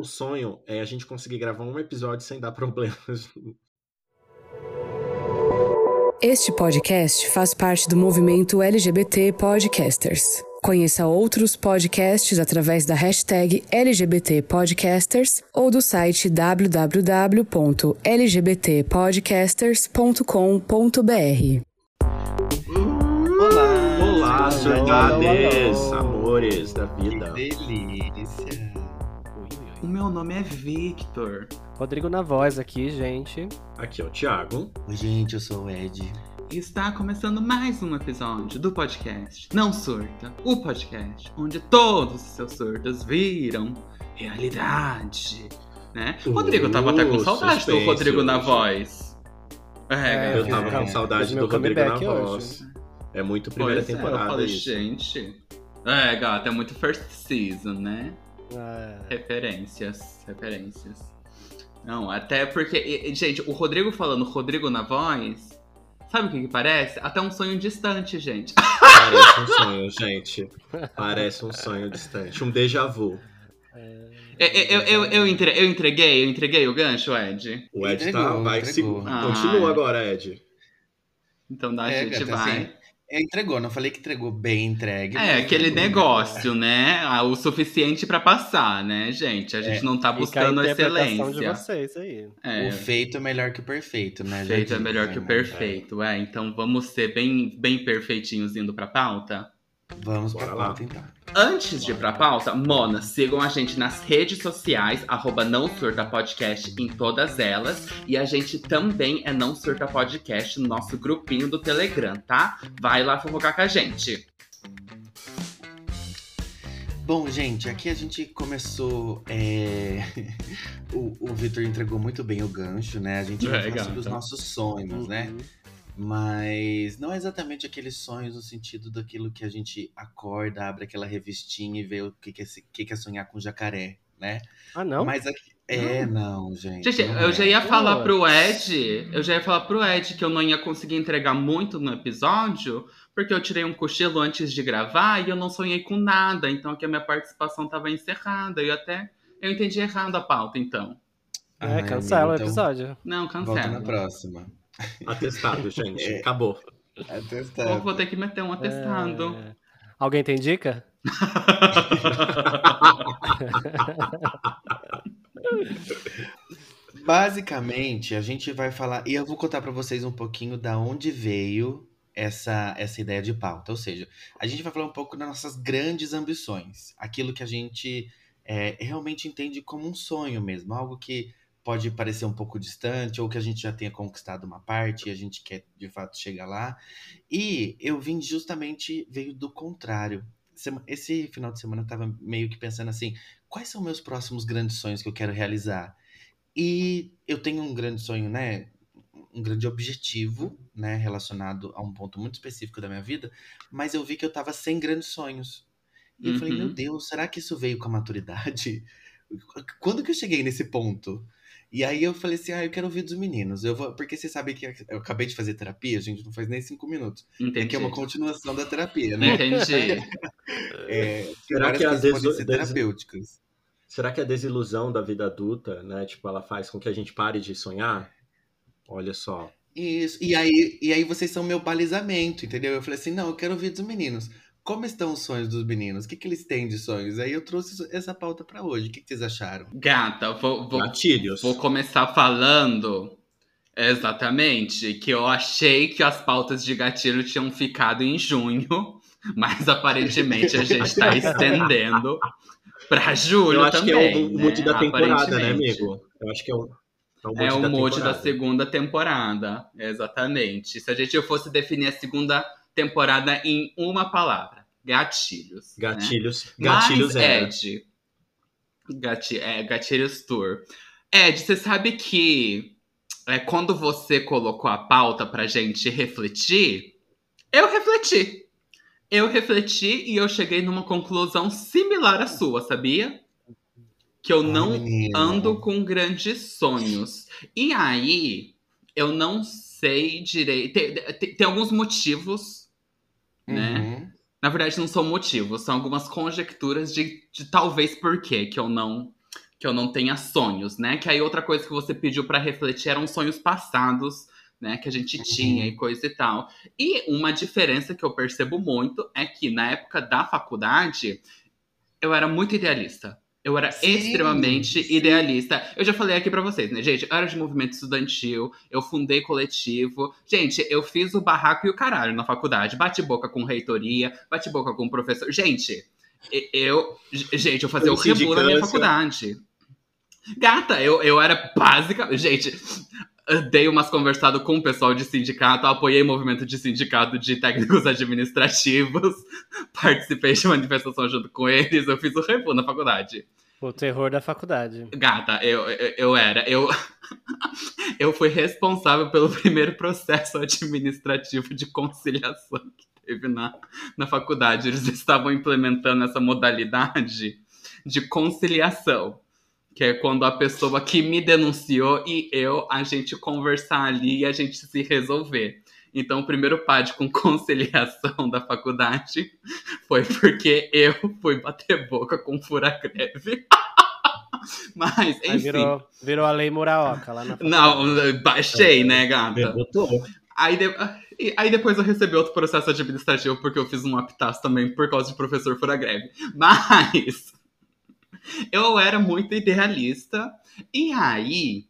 o sonho é a gente conseguir gravar um episódio sem dar problemas. Este podcast faz parte do movimento LGBT Podcasters. Conheça outros podcasts através da hashtag LGBT Podcasters ou do site www.lgbtpodcasters.com.br. Olá! Olá, saudades, amores da vida. Que delícia. O meu nome é Victor. Rodrigo na voz aqui, gente. Aqui é o Thiago. Oi, gente, eu sou o Ed. E está começando mais um episódio do podcast Não Surta, o podcast onde todos os seus surtos viram realidade, né? Uh, Rodrigo tava até com saudade do Rodrigo na hoje. voz. É, É, Eu tava o com saudade do Rodrigo na comeback hoje. voz. É muito primeira Pois é, eu temporada falei, isso. gente. É, gata, é muito first season, né? Ah, Referências, referências. Não, até porque, gente, o Rodrigo falando Rodrigo na voz, sabe o que, que parece? Até um sonho distante, gente. Parece um sonho, gente. Parece um sonho distante. Um déjà vu. Eu, eu, eu, eu, entre- eu entreguei, eu entreguei o gancho, Ed. O Ed tá. Entregou, Vai entregou. se... Ah. Continua agora, Ed. Então dá, a É, gente gata, vai. assim, É, entregou, não falei que entregou bem entregue. É, aquele entregou. negócio, né? Ah, O suficiente pra passar, né, gente? A gente É, não tá a buscando de excelência. vocês aí. É, O feito é melhor que o perfeito, né? Já feito é melhor que o né? perfeito. É, então vamos ser bem, bem perfeitinhos indo pra pauta? Vamos pra Bora lá. pauta, então. Antes de ir pra pauta, Mona, sigam a gente nas redes sociais, arroba Não Surta Podcast em todas elas. E a gente também é Não Surta Podcast no nosso grupinho do Telegram, tá? Vai lá fofocar com a gente. Bom, gente, aqui a gente começou. é, o o Vitor entregou muito bem o gancho, né? A gente vai É, falar sobre os nossos sonhos, né? Uhum. Mas não é exatamente aqueles sonhos no sentido daquilo que a gente acorda, abre aquela revistinha e vê o que, que, é, que que é sonhar com jacaré, né? Ah, não? Mas aqui. É, não, gente. Gente, não eu é. já ia falar pro Ed, eu já ia falar pro Ed que eu não ia conseguir entregar muito no episódio, porque eu tirei um cochilo antes de gravar e eu não sonhei com nada, então aqui a minha participação tava encerrada. E até eu entendi errado a pauta, então. Ai, É, cancela o então episódio. Não, Volta cancela. na próxima. Atestado, gente. É. Acabou. Vou, Atestado. vou ter que meter um atestado. É. Alguém tem dica? Basicamente, a gente vai falar. E eu vou contar pra vocês um pouquinho da onde veio essa, essa ideia de pauta. Ou seja, a gente vai falar um pouco das nossas grandes ambições. Aquilo que a gente é, realmente entende como um sonho mesmo. Algo que pode parecer um pouco distante, ou que a gente já tenha conquistado uma parte e a gente quer de fato chegar lá. E eu vim justamente, veio do contrário. Esse final de semana eu tava meio que pensando assim: quais são meus próximos grandes sonhos que eu quero realizar? E eu tenho um grande sonho, né? Um grande objetivo, né? Relacionado a um ponto muito específico da minha vida, mas eu vi que eu tava sem grandes sonhos. E eu falei, Uhum. meu Deus, será que isso veio com a maturidade? Quando que eu cheguei nesse ponto? E aí eu falei assim, ah, eu quero ouvir dos meninos. Eu vou, porque você sabe que eu acabei de fazer terapia, a gente não faz nem cinco minutos. Entendi. Que é uma continuação da terapia, né? Entendi. É, Será que a ser terapêuticas. Será que a desilusão da vida adulta, né? Tipo, ela faz com que a gente pare de sonhar? Olha só. Isso. E aí, e aí vocês são meu balizamento, entendeu? Eu falei assim, não, eu quero ouvir dos meninos. Como estão os sonhos dos meninos? O que, que eles têm de sonhos? Aí eu trouxe essa pauta pra hoje. O que, que vocês acharam? Gata, vou, vou, Gatilhos. Vou começar falando exatamente que eu achei que as pautas de gatilho tinham ficado em junho, mas aparentemente a gente tá estendendo pra julho Eu acho que também. é o mood da temporada, né, amigo? Eu acho que é o, é o mood É da da segunda temporada, exatamente. Se a gente fosse definir a segunda temporada em uma palavra, gatilhos. né? Gatilhos. Gatilhos Mas, era. Ed, gati é, Gatilhos Tour. Ed, você sabe que é, quando você colocou a pauta pra gente refletir, eu refleti. Eu refleti e eu cheguei numa conclusão similar à sua, sabia? Que eu Ai, não menina. ando com grandes sonhos. E aí, eu não sei direito. Tem, tem- tem alguns motivos, né? Na verdade, não são motivos, são algumas conjecturas de, de talvez por quê que eu não que eu não tenha sonhos, né? Que aí outra coisa que você pediu para refletir eram sonhos passados, né? Que a gente Uhum. tinha e coisa e tal. E uma diferença que eu percebo muito é que na época da faculdade eu era muito idealista. Eu era Sim, extremamente sim. idealista. Eu já falei aqui pra vocês, né, gente? Eu era de movimento estudantil, eu fundei coletivo. Gente, eu fiz o barraco e o caralho na faculdade. Bate boca com reitoria, bate boca com professor. Gente, eu. Gente, eu fazia o rebu na minha faculdade. Gata, eu, eu era básica. Gente, dei umas conversadas com o pessoal de sindicato, apoiei movimento de sindicato de técnicos administrativos, participei de manifestação junto com eles, eu fiz o rebu na faculdade. O terror da faculdade. Gata, eu, eu, eu era. Eu, eu fui responsável pelo primeiro processo administrativo de conciliação que teve na, na faculdade. Eles estavam implementando essa modalidade de conciliação. Que é quando a pessoa que me denunciou e eu, a gente conversar ali e a gente se resolver. Então, o primeiro PAD com conciliação da faculdade foi porque eu fui bater boca com fura-greve. Mas, Aí enfim. virou, virou a lei Muraoka lá na faculdade. Não, baixei, né, gata? Debutou. Aí, de- aí depois eu recebi outro processo administrativo porque eu fiz um aptaço também por causa de professor fura greve. Mas eu era muito idealista. E aí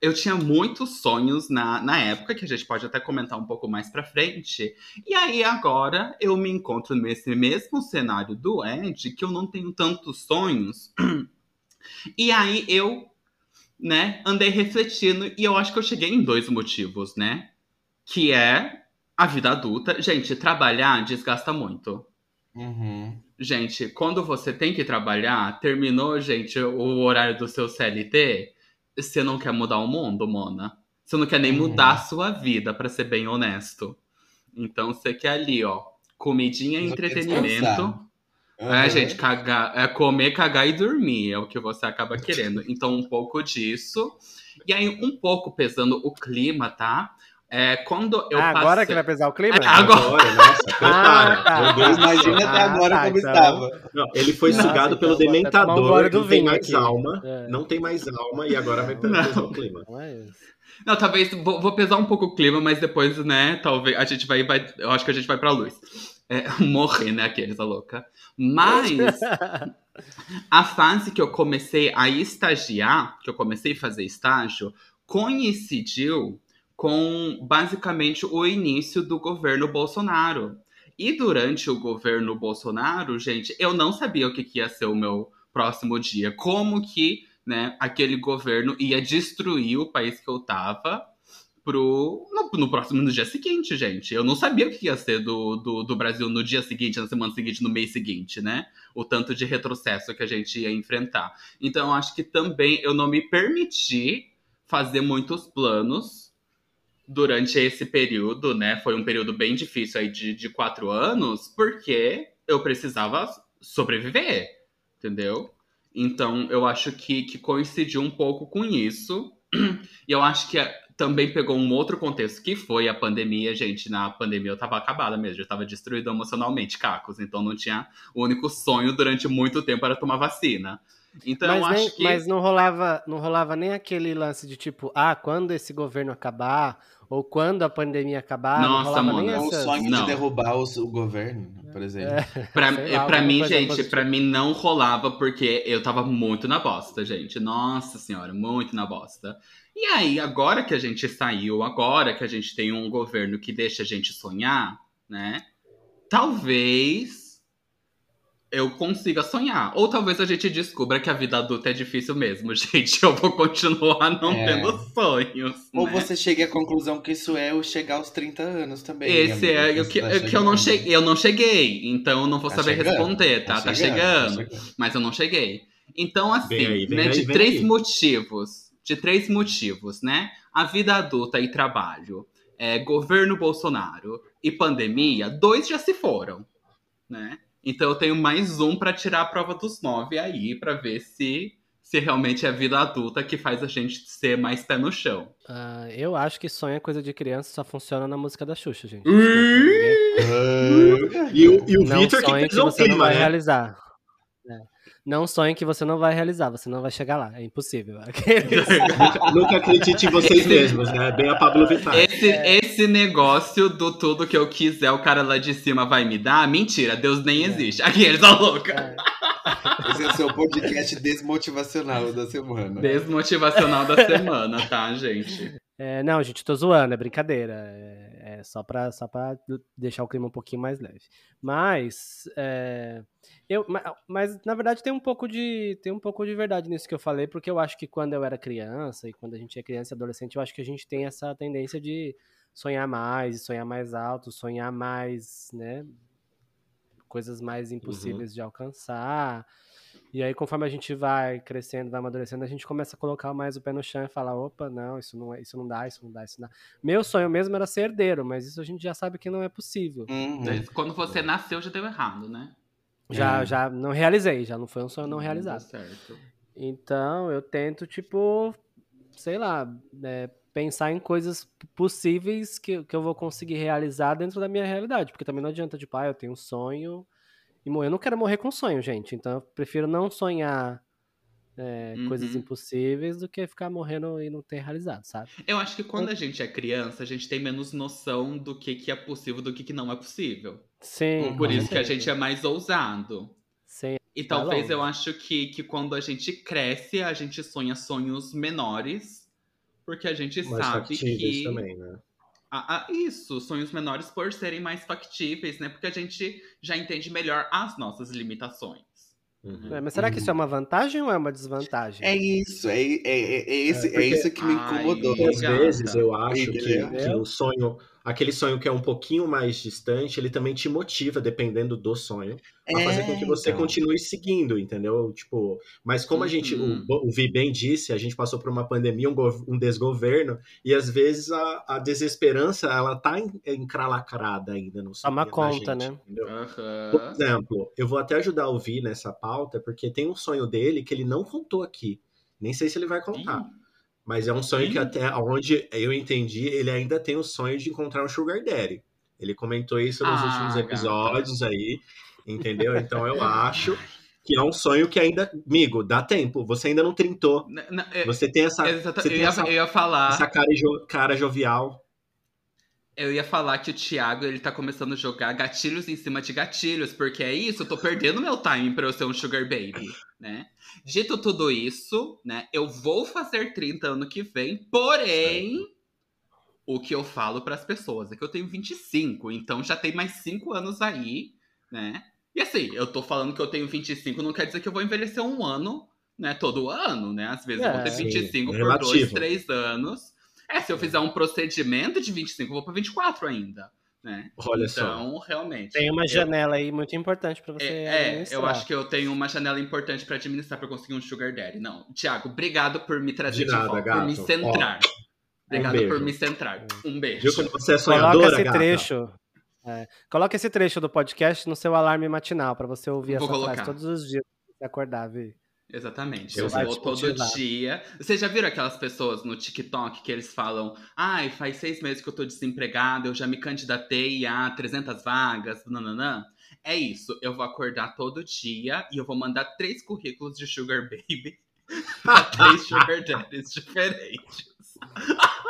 eu tinha muitos sonhos na, na época, que a gente pode até comentar um pouco mais pra frente. E aí agora eu me encontro nesse mesmo cenário do Ed, que eu não tenho tantos sonhos. E aí eu né, andei refletindo e eu acho que eu cheguei em dois motivos, né? Que é a vida adulta. Gente, trabalhar desgasta muito. Uhum. Gente, quando você tem que trabalhar, terminou, gente, o horário do seu CLT, você não quer mudar o mundo, Mona. Você não quer nem Uhum. mudar a sua vida, pra ser bem honesto. Então você quer ali, ó, comidinha e entretenimento. É, Uhum. gente, cagar, é comer, cagar e dormir, é o que você acaba querendo. Então, um pouco disso. E aí, um pouco pesando o clima, tá? É, quando eu Ah, passei... agora que vai pesar o clima? Ah, agora- Agora, nossa, prepara. Ah, tá. Deus. Imagina até Ah, agora tá, como então- estava. Não, ele foi Nossa, sugado então pelo até um dementador, não tem mais aqui. alma. É. Não tem mais alma e agora vai Não. pesar o clima. Não é isso. Não, talvez vou, vou pesar um pouco o clima, mas depois, né, talvez a gente vai, vai eu acho que a gente vai pra luz. É, morrer, né, aqueles, a louca. Mas a fase que eu comecei a estagiar, que eu comecei a fazer estágio, coincidiu com basicamente o início do governo Bolsonaro. E durante o governo Bolsonaro, gente, eu não sabia o que, que ia ser o meu próximo dia. Como que né, aquele governo ia destruir o país que eu tava pro, no, no próximo no dia seguinte, gente. Eu não sabia o que ia ser do, do, do Brasil no dia seguinte, na semana seguinte, no mês seguinte, né? O tanto de retrocesso que a gente ia enfrentar. Então, acho que também eu não me permiti fazer muitos planos durante esse período, né? Foi um período bem difícil aí de, de quatro anos, porque eu precisava sobreviver, entendeu? Então, eu acho que, que coincidiu um pouco com isso. E eu acho que também pegou um outro contexto, que foi a pandemia. Gente, na pandemia eu tava acabada mesmo, eu tava destruída emocionalmente, cacos. Então, não tinha... O único sonho durante muito tempo era tomar vacina. Então, mas, nem- que... mas não rolava, não rolava nem aquele lance de tipo, ah, quando esse governo acabar, ou quando a pandemia acabar, não Nossa, nem mano. É um sonho Não. de derrubar os- o governo, por exemplo. Pra, Sei lá, pra mim, gente, positiva. pra mim não rolava porque eu tava muito na bosta, gente. Nossa senhora, muito na bosta. E aí, agora que a gente saiu, agora que a gente tem um governo que deixa a gente sonhar, né? Talvez eu consiga sonhar. Ou talvez a gente descubra que a vida adulta é difícil mesmo, gente. Eu vou continuar não É. tendo sonhos. Ou né? você chegue à conclusão que isso é o chegar aos 30 anos também. Esse amigo, é o que, tá é que eu não cheguei, eu não cheguei, então eu não vou Tá saber chegando, responder, tá? Tá chegando, chegando. mas eu não cheguei. Então, assim, Vem aí, vem né, aí, de três aí. motivos, de três motivos, né? A vida adulta e trabalho, é, governo Bolsonaro e pandemia, dois já se foram, né? Então eu tenho mais um pra tirar a prova dos nove aí, pra ver se se realmente é a vida adulta que faz a gente ser mais pé no chão. Ah, eu acho que sonho é coisa de criança, só funciona na música da Xuxa, gente. Desculpa, ninguém- E o, e o não Victor que fez não clima, vai né? realizar. É. Não sonhe que você não vai realizar, você não vai chegar lá. É impossível. Nunca, nunca acredite em vocês mesmos, né? Bem a Pablo Vittar. Esse, É. esse negócio do tudo que eu quiser, o cara lá de cima vai me dar, mentira, Deus nem existe. Aqui, eles são loucos. É. Esse é o seu podcast desmotivacional da semana. Desmotivacional da semana, tá, gente? É, não, gente, tô zoando, é brincadeira. É, é só, pra, só pra deixar o clima um pouquinho mais leve. Mas, é, eu, ma- mas, na verdade, tem um, pouco de, tem um pouco de verdade nisso que eu falei, porque eu acho que quando eu era criança, e quando a gente é criança e adolescente, eu acho que a gente tem essa tendência de sonhar mais, sonhar mais alto, sonhar mais, né? Coisas mais impossíveis de alcançar. E aí, conforme a gente vai crescendo, vai amadurecendo, a gente começa a colocar mais o pé no chão e falar: opa, não, isso não, é, isso não dá, isso não dá, isso não dá. Meu sonho mesmo era ser herdeiro, mas isso a gente já sabe que não é possível. Uhum. Quando você nasceu, já deu errado, né? Já, É. já não realizei, já não foi um sonho não Deu realizado. certo. Então, eu tento, tipo, sei lá, é, pensar em coisas possíveis que, que eu vou conseguir realizar dentro da minha realidade. Porque também não adianta, tipo, ah, eu tenho um sonho e morrer. Eu não quero morrer com sonho, gente. Então, eu prefiro não sonhar é, coisas Uhum. impossíveis do que ficar morrendo e não ter realizado, sabe? Eu acho que quando a gente é criança, a gente tem menos noção do que, que é possível do que, que não é possível. Sim. Por isso que a gente é mais ousado. Sim. E Vai talvez longe. eu acho que, que quando a gente cresce, a gente sonha sonhos menores, porque a gente Mais sabe que. também, né? Ah, ah, isso, sonhos menores por serem mais factíveis, né? Porque a gente já entende melhor as nossas limitações. Uhum. É, mas será que isso é uma vantagem ou é uma desvantagem? É isso, é, é, é, é esse, É, é, porque- isso que me Ai, incomodou. Porque às vezes eu acho que, que o sonho, aquele sonho que é um pouquinho mais distante, ele também te motiva, dependendo do sonho, a fazer com que você então. continue seguindo, entendeu? Tipo, mas como a gente, Uhum. o, o Vi bem disse, a gente passou por uma pandemia, um, um desgoverno, e às vezes a, a desesperança, ela tá en- encralacrada ainda no sonho Toma conta, gente, né? Aham. Por exemplo, eu vou até ajudar o Vi nessa pauta, porque tem um sonho dele que ele não contou aqui. Nem sei se ele vai contar. Ih, Mas é um sonho que Ih. até onde eu entendi, ele ainda tem o sonho de encontrar um Sugar Daddy. Ele comentou isso nos Ah, últimos episódios aí, entendeu? Então eu acho que é um sonho que ainda, amigo, dá tempo. Você ainda não trintou. é- Você tem essa, exata- você eu, tem ia, essa, eu ia falar. essa cara, jo- cara jovial. Eu ia falar que o Thiago, ele tá começando a jogar gatilhos em cima de gatilhos, porque é isso, eu tô perdendo meu timing pra eu ser um sugar baby, né? Dito tudo isso, né, eu vou fazer 30 ano que vem, porém, o que eu falo pras pessoas é que eu tenho 25, então já tem mais 5 anos aí, né? E assim, eu tô falando que eu tenho 25, não quer dizer que eu vou envelhecer um ano, né, todo ano, né? Às vezes eu vou É, ter sim, 25 é por relativo. 2, 3 anos. É, se eu fizer um procedimento de 25, eu vou pra 24 ainda, né? Olha só. então, realmente. Tem uma eu- janela aí muito importante pra você É, é, eu acho que eu tenho uma janela importante pra administrar pra conseguir um sugar daddy. Não, Thiago, obrigado por me trazer De de, nada, volta, por me gato. centrar. Obrigado beijo. por me centrar. Um beijo. Viu quando você é Coloca sonhadora, esse gata? trecho. é, coloca esse trecho do podcast no seu alarme matinal pra você ouvir Vou essa colocar. frase todos os dias acordar, Vi. Exatamente. Eu vou todo dia. Vocês já viram aquelas pessoas no TikTok que eles falam: ai, faz seis meses que eu tô desempregado, eu já me candidatei a 300 vagas, nananã. É isso. Eu vou acordar todo dia e eu vou mandar três currículos de Sugar Baby pra três Sugar Daddies diferentes.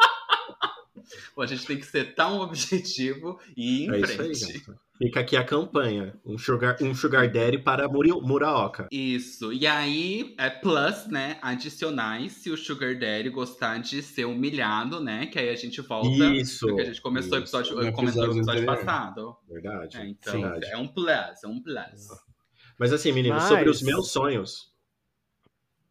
Pô, a gente tem que ser tão objetivo e ir em É isso aí, frente. Fica aqui a campanha. Um sugar, um sugar daddy para Muraoka. Isso. E aí, é plus, né? Adicionais, se o Sugar Daddy gostar de ser humilhado, né? Que aí a gente volta. Isso. Porque a gente começou o episódio, No comentou no episódio episódio passado. Verdade. É, então, verdade. é um plus, é um plus. Mas assim, meninos, Mas- sobre os meus sonhos,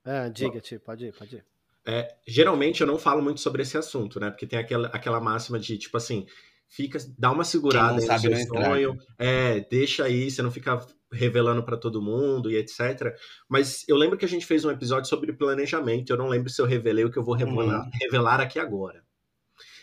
Ah, diga, tio, pode ir, pode ir. é, geralmente eu não falo muito sobre esse assunto, né? Porque tem aquela, aquela máxima de, tipo assim, fica, dá uma segurada no seu sonho, é, deixa aí, você não fica revelando pra todo mundo e etc. Mas eu lembro que a gente fez um episódio sobre planejamento, eu não lembro se eu revelei o que eu vou revelar, Uhum. revelar aqui agora.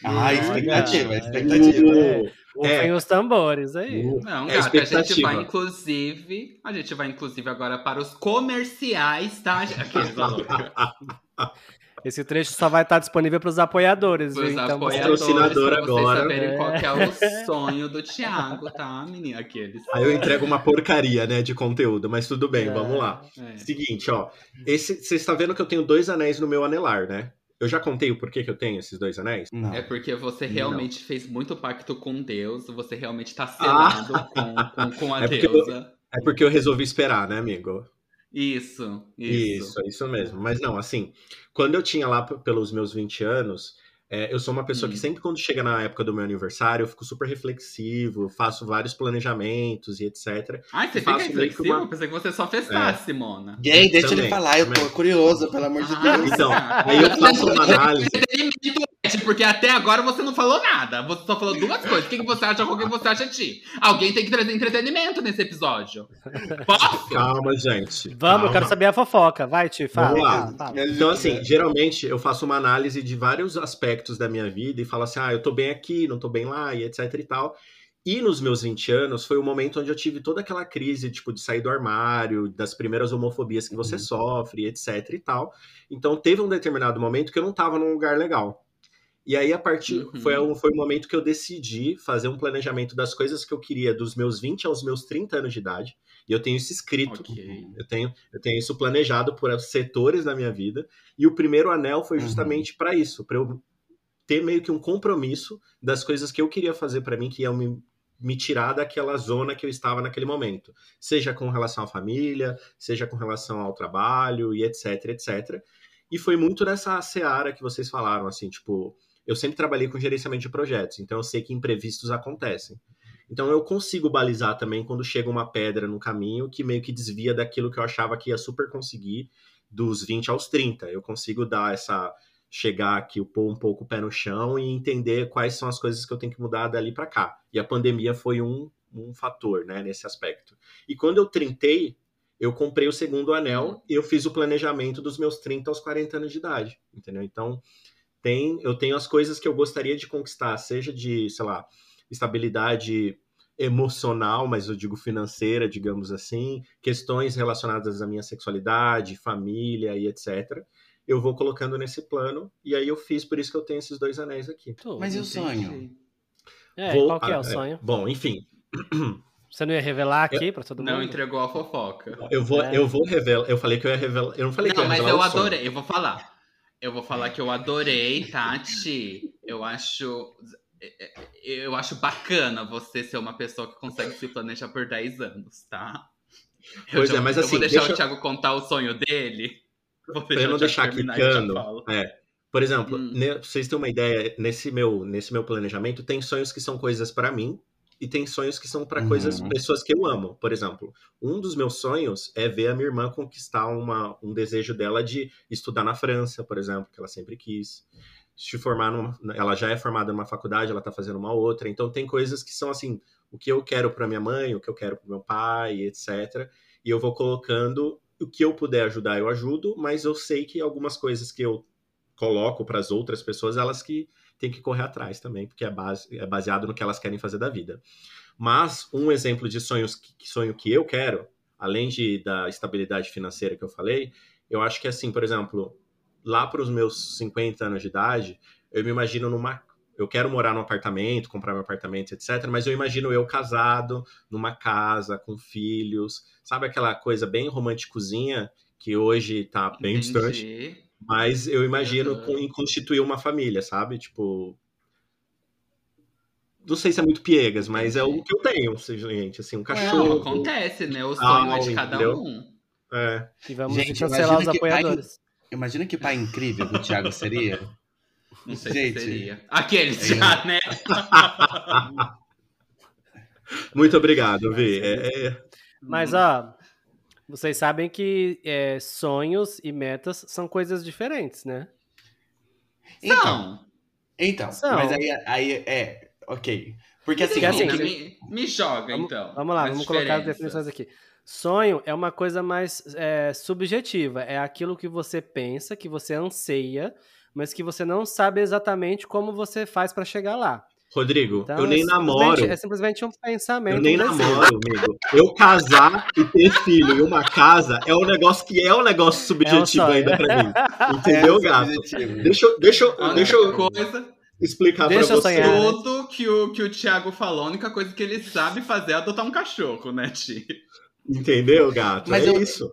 Ah, Olha, expectativa, é. expectativa. É. É. Os tambores aí. Não, É gata, a gente vai, inclusive. A gente vai, inclusive, agora para os comerciais, tá? Malucos. Esse trecho só vai estar disponível para os apoiadores. Os então, apoiadores, Patrocinador pra vocês agora. saberem qual que é o É. sonho do Thiago, tá, menina? Aqueles. Aí eu entrego uma porcaria, né, de conteúdo, mas tudo bem, É. vamos lá. É. Seguinte, ó. Esse, você está vendo que eu tenho dois anéis no meu anelar, né? Eu já contei o porquê que eu tenho esses dois anéis? Não. É porque você realmente fez muito pacto com Deus, você realmente tá Ah. selado com, com, com a É porque eu- deusa. É porque eu resolvi esperar, né, amigo? Isso, Isso, isso. é isso mesmo. Mas não, assim, quando eu tinha lá pelos meus 20 anos, é, eu sou uma pessoa Hum. que sempre quando chega na época do meu aniversário, eu fico super reflexivo, faço vários planejamentos e etc. Ai, você Faço fica reflexivo? uma- Eu pensei que você só festasse, Mona. Gay, deixa Também, ele falar, eu tô curioso, pelo amor de Ah, Deus. Então, aí eu faço uma análise. Porque até agora você não falou nada. Você só falou duas coisas. O que, que você acha o que você acha de ti? Alguém tem que trazer entretenimento nesse episódio. Posso? Calma, gente. Vamos, calma. eu quero saber a fofoca. Vai, Ti, fala. Vamos lá. Então, assim, geralmente eu faço uma análise de vários aspectos da minha vida e falo assim, ah, eu tô bem aqui, não tô bem lá, e etc e tal. E nos meus 20 anos foi o momento onde eu tive toda aquela crise, tipo, de sair do armário, das primeiras homofobias que você Uhum. sofre, etc e tal. Então teve um determinado momento que eu não tava num lugar legal. E aí, a partir. Uhum. Foi, o- foi o momento que eu decidi fazer um planejamento das coisas que eu queria dos meus 20 aos meus 30 anos de idade. E eu tenho isso escrito. Ok. Eu tenho, eu tenho isso planejado por setores da minha vida. E o primeiro anel foi Uhum. justamente para isso, para eu ter meio que um compromisso das coisas que eu queria fazer para mim, que iam me, me tirar daquela zona que eu estava naquele momento. Seja com relação à família, seja com relação ao trabalho e etc, etc. E foi muito nessa seara que vocês falaram, assim, tipo, eu sempre trabalhei com gerenciamento de projetos, então eu sei que imprevistos acontecem. Então eu consigo balizar também quando chega uma pedra no caminho que meio que desvia daquilo que eu achava que ia super conseguir dos 20 aos 30. Eu consigo dar essa chegar aqui, pôr um pouco o pé no chão e entender quais são as coisas que eu tenho que mudar dali para cá. E a pandemia foi um, um fator, né, nesse aspecto. E quando eu trintei, eu comprei o segundo anel e eu fiz o planejamento dos meus 30 aos 40 anos de idade, entendeu? Então, tem, eu tenho as coisas que eu gostaria de conquistar, seja de, sei lá, estabilidade emocional, mas eu digo financeira, digamos assim, questões relacionadas à minha sexualidade, família e etc. Eu vou colocando nesse plano e aí eu fiz por isso que eu tenho esses dois anéis aqui. Tudo. Mas e o sonho? É, Vou- qual que é o sonho? Bom, enfim, Você não ia revelar aqui pra todo mundo? Não entregou a fofoca. eu vou, É. eu vou revelar. Eu falei que eu ia revelar. Eu não falei que eu Não, ia mas revelar eu o sonho. adorei. Eu vou falar. Eu vou falar que eu adorei, Tati. Eu acho. Eu acho bacana você ser uma pessoa que consegue se planejar por 10 anos, tá? Eu Pois já- é, mas Eu assim, vou deixar deixa- o Thiago contar o sonho dele. Vou Pra eu não deixar quicando. falo. É. Por exemplo, Hum. pra vocês terem uma ideia, nesse meu, nesse meu planejamento, tem sonhos que são coisas pra mim e tem sonhos que são pra Uhum. coisas, pessoas que eu amo. Por exemplo, um dos meus sonhos é ver a minha irmã conquistar uma, um desejo dela de estudar na França, por exemplo, que ela sempre quis. Se formar numa, ela já é formada numa faculdade, ela tá fazendo uma outra. Então tem coisas que são assim, o que eu quero pra minha mãe, o que eu quero pro meu pai, etc. E eu vou colocando o que eu puder ajudar, eu ajudo, mas eu sei que algumas coisas que eu coloco para as outras pessoas, elas que têm que correr atrás também, porque é, base, é baseado no que elas querem fazer da vida. Mas um exemplo de sonhos que, sonho que eu quero, além de da estabilidade financeira que eu falei, eu acho que assim, por exemplo, lá para os meus 50 anos de idade, eu me imagino numa eu quero morar num apartamento, comprar meu apartamento, etc. Mas eu imagino eu casado, numa casa, com filhos, sabe aquela coisa bem românticozinha que hoje tá bem distante. Mas eu imagino Uhum. em constituir uma família, sabe? Tipo. Não sei se é muito piegas, mas é o que eu tenho, gente. Assim, um Não, cachorro. acontece, né? O sonho Ah, é de cada entendeu? um. É. E vamos Gente, cancelar imagina os que pai- apoiadores. Imagina que pai incrível que o Thiago seria. Não sei Gente. se seria. Aqueles É. já, né? Muito obrigado, Vi. É, é- Mas, ó, vocês sabem que é, sonhos e metas são coisas diferentes, né? Então, Não. então São. mas aí, aí é. Ok. Porque assim, assim, me, me joga, Vamos- então. Vamos lá, vamos colocar as diferenças. definições aqui. Sonho é uma coisa mais é, subjetiva. É aquilo que você pensa, que você anseia, mas que você não sabe exatamente como você faz pra chegar lá. Rodrigo, Então, eu nem é namoro. simplesmente- É simplesmente um pensamento. Eu nem um desejo. namoro, amigo. Eu casar e ter filho e uma casa é um negócio que é um negócio subjetivo sonho. ainda pra mim. Entendeu, Esse é gato? Deixa, eu- deixa, eu- deixa eu coisa, explicar Deixa pra eu você. sonhar. né? tudo que o, que o Thiago falou, a única coisa que ele sabe fazer é adotar um cachorro, né, Ti? Entendeu, gato? Mas é eu- isso.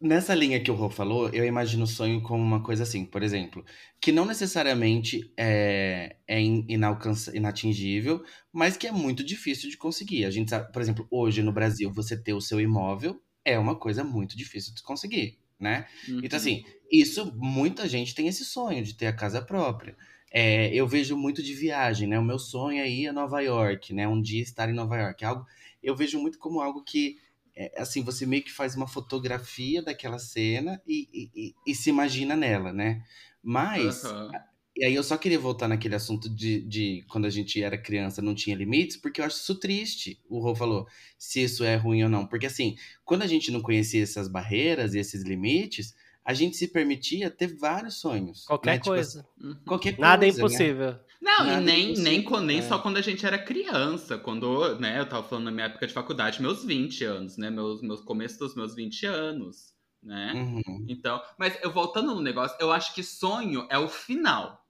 Nessa linha que o Rô falou, eu imagino o sonho como uma coisa assim, por exemplo, que não necessariamente é, é inalcança- inatingível, mas que é muito difícil de conseguir. A gente sabe, por exemplo, hoje no Brasil, você ter o seu imóvel é uma coisa muito difícil de conseguir, né? Uhum. Então, assim, isso, muita gente tem esse sonho de ter a casa própria. É, eu vejo muito de viagem, né? O meu sonho é ir a Nova York, né? Um dia estar em Nova York. Algo, eu vejo muito como algo que, é, assim, você meio que faz uma fotografia daquela cena e, e- e- e se imagina nela, né? Mas, Aham. e aí eu só queria voltar naquele assunto de, de quando a gente era criança não tinha limites, porque eu acho isso triste, o Rô falou, se isso é ruim ou não. Porque assim, quando a gente não conhecia essas barreiras e esses limites, a gente se permitia ter vários sonhos. Qualquer né? Tipo coisa. Uhum. assim, qualquer coisa. Nada é né? Não, Nada e nem, nem, co- nem é. só quando a gente era criança. Quando, né, eu tava falando na minha época de faculdade, meus 20 anos, né? Meus, meus começos dos meus 20 anos, né? Uhum. Então, mas eu voltando no negócio, eu acho que sonho é o final.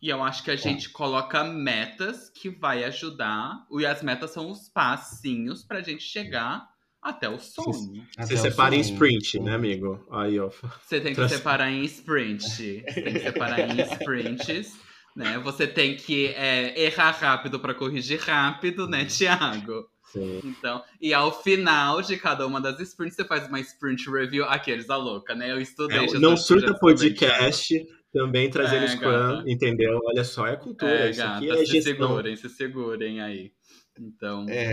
E eu acho que a gente coloca metas que vai ajudar. E as metas são os passinhos pra gente chegar até o sonho. Você o separa em sonho. sprint, né, amigo? Aí, ó. Você tem que Trans- separar em sprint. Você tem que separar em sprints. Né? Você tem que é, errar rápido pra corrigir rápido, né, Thiago? Sim. Então, e ao final de cada uma das sprints, você faz uma sprint review. Aqueles da louca, né? Eu estudei. É, não surta podcast, também trazendo É, Scrum, gata. entendeu? Olha só, é cultura. É, isso gata, é se gestão. segurem, se segurem aí. Então, É.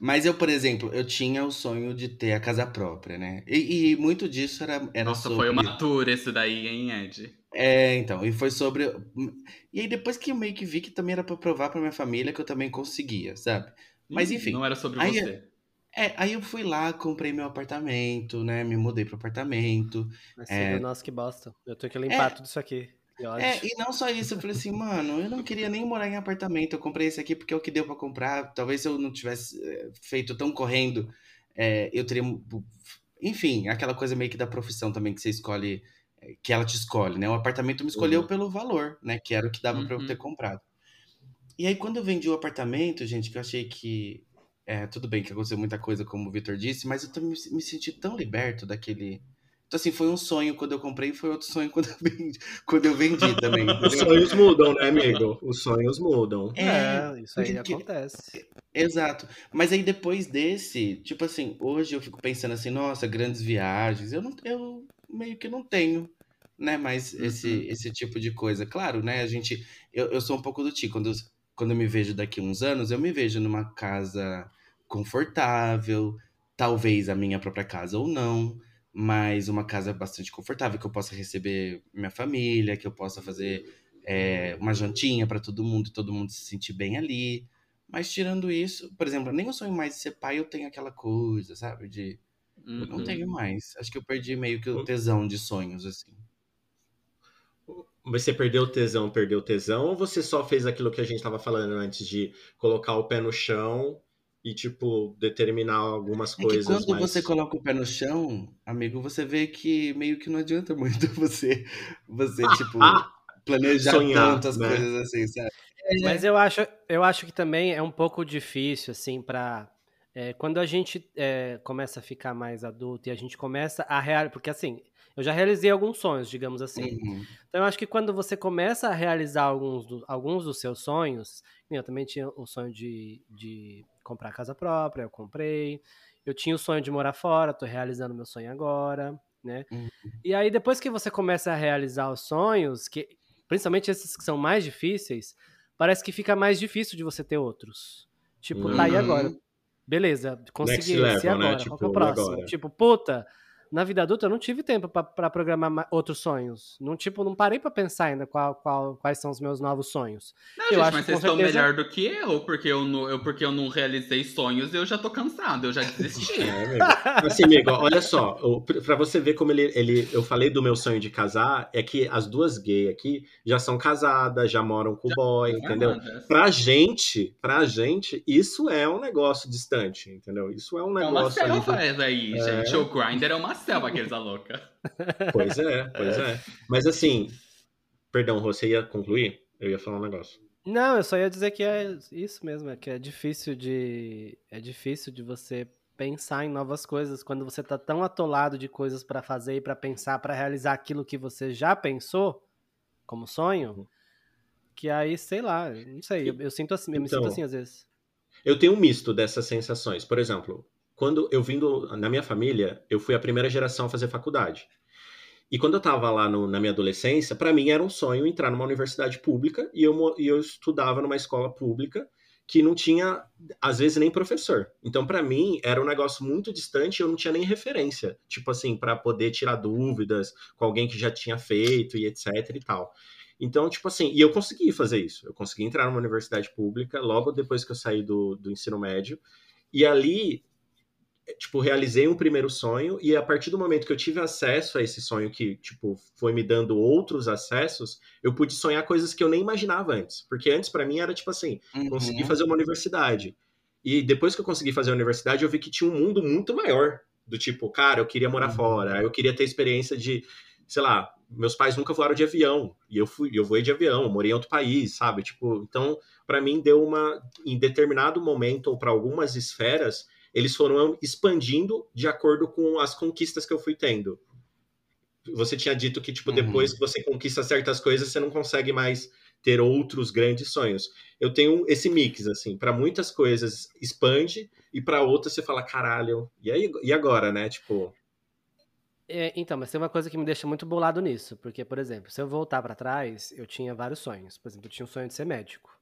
Mas eu, por exemplo, eu tinha o sonho de ter a casa própria, né? E, e muito disso era, era nossa, sobre... foi uma tour esse daí, hein, Ed? É, então, e foi sobre. E aí depois que eu meio que vi que também era pra provar pra minha família que eu também conseguia, sabe? Mas Ih, enfim. Não era sobre aí- você. É, aí eu fui lá, comprei meu apartamento, né? Me mudei pro apartamento. Mas, É. Nossa, que bosta. Eu tenho que limpar É. tudo isso aqui. É, e não só isso, eu falei assim, mano, eu não queria nem morar em apartamento. Eu comprei esse aqui porque é o que deu pra comprar. Talvez se eu não tivesse é, feito tão correndo, é, eu teria. Enfim, aquela coisa meio que da profissão também que você escolhe, é, que ela te escolhe, né? O apartamento me escolheu Uhum. pelo valor, né? Que era o que dava pra eu Uhum. ter comprado. E aí, quando eu vendi o apartamento, gente, que eu achei que. É, tudo bem que aconteceu muita coisa, como o Vitor disse, mas eu também me, senti tão liberto daquele. Então, assim, foi um sonho quando eu comprei e foi outro sonho quando eu vendi, quando eu vendi também. Os sonhos mudam, né, amigo? Os sonhos mudam. É, isso aí porque- acontece. Exato. Mas aí depois desse, tipo assim, hoje eu fico pensando assim, nossa, grandes viagens. Eu não, eu meio que não tenho, né, mais esse, Uhum. esse tipo de coisa. Claro, né, a gente, eu, eu sou um pouco do tipo, quando, eu- quando eu me vejo daqui uns anos, eu me vejo numa casa confortável, talvez a minha própria casa ou não, mas uma casa bastante confortável, que eu possa receber minha família, que eu possa fazer é, uma jantinha para todo mundo e todo mundo se sentir bem ali. Mas tirando isso, por exemplo, nem o sonho mais de ser pai, eu tenho aquela coisa, sabe? De. Eu não Uhum. tenho mais. Acho que eu perdi meio que o tesão de sonhos, assim. Você perdeu o tesão, perdeu o tesão, ou você só fez aquilo que a gente tava falando antes de colocar o pé no chão e, tipo, determinar algumas É que coisas quando mais... você coloca o pé no chão, amigo, você vê que meio que não adianta muito você, você tipo, planejar Sonhar, tantas né? coisas assim, sabe? Mas eu acho, eu acho que também é um pouco difícil, assim, pra. É, quando a gente é, começa a ficar mais adulto e a gente começa a realizar. Porque, assim, eu já realizei alguns sonhos, digamos assim. Uhum. Então, eu acho que quando você começa a realizar alguns, do- alguns dos seus sonhos, eu também tinha o sonho de, de comprar casa própria, eu comprei. Eu tinha o sonho de morar fora, tô realizando meu sonho agora, né? Uhum. E aí, depois que você começa a realizar os sonhos, que principalmente esses que são mais difíceis, parece que fica mais difícil de você ter outros. Tipo, tá aí Uhum. agora. Beleza, consegui Next esse level, né? agora. Tipo, qual que é o e próximo? agora? Tipo, puta, na vida adulta eu não tive tempo para programar ma- outros sonhos. Não, tipo, não parei para pensar ainda qual, qual- quais são os meus novos sonhos. Não, Eu gente, acho mas que vocês com estão certeza- melhor do que eu, porque eu, não, eu, porque eu não realizei sonhos e eu já tô cansado, eu já desisti. É, amigo. Assim, amigo, olha só, pra você ver como ele, ele. Eu falei do meu sonho de casar, é que as duas gays aqui já são casadas, já moram com o boy, entendeu? Amadas. Pra gente, pra gente, isso é um negócio distante, entendeu? Isso é um É uma negócio. ali do- selva essa aí, É. gente. O Grindr é uma selva, aqueles louca. Pois é, pois é. Mas assim, perdão, você ia concluir? Eu ia falar um negócio. Não, eu só ia dizer que é isso mesmo, é que é difícil de é difícil de você pensar em novas coisas quando você tá tão atolado de coisas pra fazer e pra pensar, pra realizar aquilo que você já pensou como sonho, que aí, sei lá, não sei, eu, eu sinto assim, eu me sinto Então, assim às vezes. Eu tenho um misto dessas sensações. Por exemplo, quando eu vim do, na minha família, eu fui a primeira geração a fazer faculdade. E quando eu tava lá no- na minha adolescência, para mim era um sonho entrar numa universidade pública e eu, e eu estudava numa escola pública que não tinha, às vezes, nem professor. Então, para mim, era um negócio muito distante eu não tinha nem referência, tipo assim, para poder tirar dúvidas com alguém que já tinha feito e etc e tal. Então, tipo assim, e eu consegui fazer isso. Eu consegui entrar numa universidade pública logo depois que eu saí do, do ensino médio. E ali, tipo, realizei um primeiro sonho. E a partir do momento que eu tive acesso a esse sonho, que, tipo, foi me dando outros acessos, eu pude sonhar coisas que eu nem imaginava antes. Porque antes, para mim, era tipo assim: consegui Uhum. fazer uma universidade. E depois que eu consegui fazer a universidade, eu vi que tinha um mundo muito maior. Do tipo, cara, eu queria morar Uhum. fora, eu queria ter experiência de, sei lá, meus pais nunca voaram de avião. E eu fui, eu voei de avião, morei em outro país, sabe? Tipo, então, para mim deu uma em determinado momento ou para algumas esferas, eles foram expandindo de acordo com as conquistas que eu fui tendo. Você tinha dito que tipo Uhum. depois que você conquista certas coisas, você não consegue mais ter outros grandes sonhos. Eu tenho esse mix assim, para muitas coisas expande e para outras você fala caralho. E aí e agora, né? Tipo, É, então, mas tem uma coisa que me deixa muito bolado nisso, porque, por exemplo, se eu voltar pra trás, eu tinha vários sonhos. Por exemplo, eu tinha um sonho de ser médico.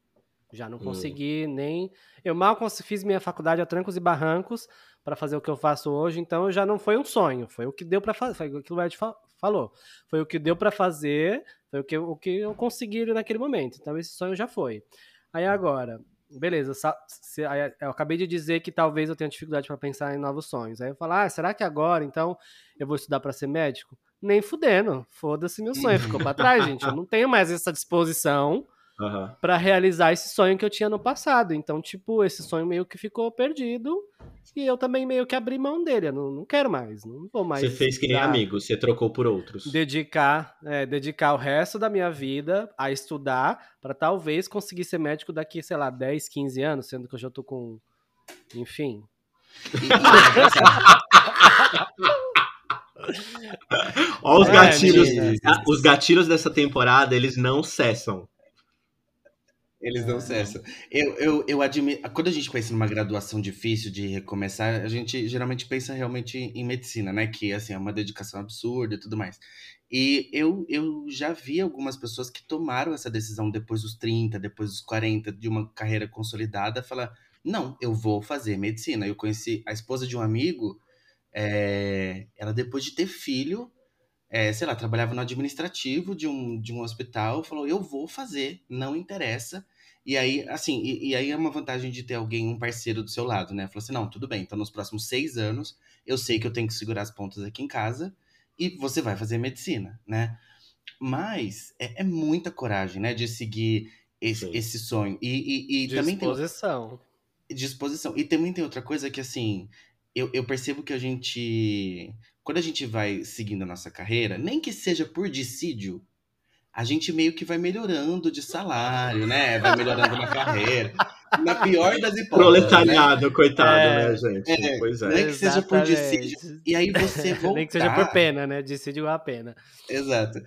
Já não Hum. consegui nem. Eu mal fiz minha faculdade a trancos e barrancos pra fazer o que eu faço hoje, então já não foi um sonho, foi o que deu pra fazer. Foi aquilo que o Ed fa- falou. Foi o que deu pra fazer, foi o que, eu- o que eu consegui naquele momento. Então esse sonho já foi. Aí agora, beleza, se- aí eu acabei de dizer que talvez eu tenha dificuldade pra pensar em novos sonhos. Aí eu falo, ah, será que agora então eu vou estudar pra ser médico? Nem fudendo, foda-se meu sonho, ficou pra trás, gente. Eu não tenho mais essa disposição aham. Pra realizar esse sonho que eu tinha no passado. Então, tipo, esse sonho meio que ficou perdido e eu também meio que abri mão dele. Eu não, não quero mais, não vou mais. Você fez que nem amigo, você trocou por outros. Dedicar, é, dedicar o resto da minha vida a estudar pra talvez conseguir ser médico daqui, sei lá, 10, 15 anos, sendo que eu já tô com. Enfim. Ó, os É, gatilhos. menina. Os gatilhos dessa temporada, eles não cessam. Eles não cessam. Eu, eu, eu admiro. Quando a gente pensa numa graduação difícil de recomeçar, a gente geralmente pensa realmente em medicina, né? Que assim, é uma dedicação absurda e tudo mais. E eu, eu já vi algumas pessoas que tomaram essa decisão depois dos 30, depois dos 40, de uma carreira consolidada, falar: não, eu vou fazer medicina. Eu conheci a esposa de um amigo, é, ela depois de ter filho, é, sei lá, trabalhava no administrativo de um, de um hospital, falou, eu vou fazer, não interessa. E aí, assim, e, e aí é uma vantagem de ter alguém, um parceiro do seu lado, né? Falou assim, não, tudo bem, então nos próximos seis anos, eu sei que eu tenho que segurar as pontas aqui em casa e você vai fazer medicina, né? Mas é, é muita coragem, né, de seguir esse, Sim. esse sonho. E, e, e também tem Disposição. disposição. E também tem outra coisa que, assim, eu, eu percebo que a gente. Quando a gente vai seguindo a nossa carreira, nem que seja por dissídio, a gente meio que vai melhorando de salário, né? Vai melhorando na carreira. Na pior das hipóteses. Né? Proletariado, coitado, É. né, gente? É, Pois é. Nem que seja por dissídio. E aí você voltar. Nem que seja por pena, né? Decide a pena. Exato.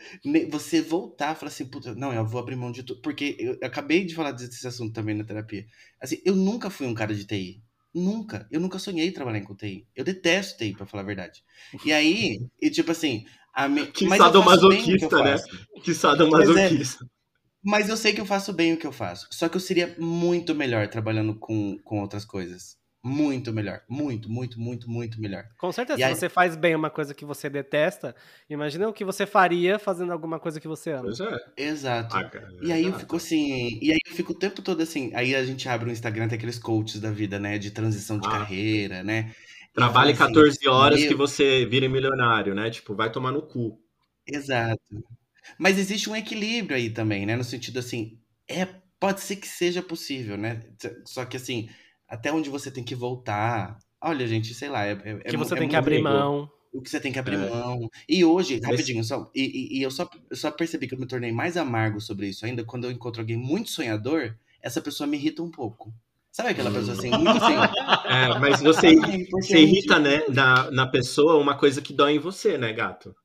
Você voltar e falar assim, puta, não, eu vou abrir mão de tudo. Porque eu eu acabei de falar desse assunto também na terapia. Assim, eu nunca fui um cara de TI. Nunca. Eu nunca sonhei trabalhar com TI. Eu detesto TI, pra falar a verdade. E aí, e tipo assim. A me... Que mas faço bem o que sadomasoquista, né? Que sadomasoquista. Mas eu sei que eu faço bem o que eu faço. Só que eu seria muito melhor trabalhando com, com outras coisas. Muito melhor. Muito, muito, muito, muito melhor. Com certeza, E se aí- você faz bem uma coisa que você detesta, imagina o que você faria fazendo alguma coisa que você ama. Pois é. Exato. Ah, cara, E aí eu fico assim, e aí eu fico o tempo todo assim, aí a gente abre o Instagram, tem aqueles coaches da vida, né, de transição de Ah. carreira, né? Trabalhe fala assim, 14 horas meu- que você vire milionário, né? Tipo, vai tomar no cu. Exato. Mas existe um equilíbrio aí também, né, no sentido assim, é, pode ser que seja possível, né? Só que assim, até onde você tem que voltar. Olha, gente, sei lá, é, é, que é você mu- é tem que abrir mão. o que você tem que abrir É. mão. E hoje, Mas- rapidinho, só, e, e- e eu, só, eu só percebi que eu me tornei mais amargo sobre isso ainda quando eu encontro alguém muito sonhador, essa pessoa me irrita um pouco. Sabe aquela pessoa assim, muito assim? É, mas você, "Ai, você importante." irrita, né, na, na pessoa uma coisa que dói em você, né, gato?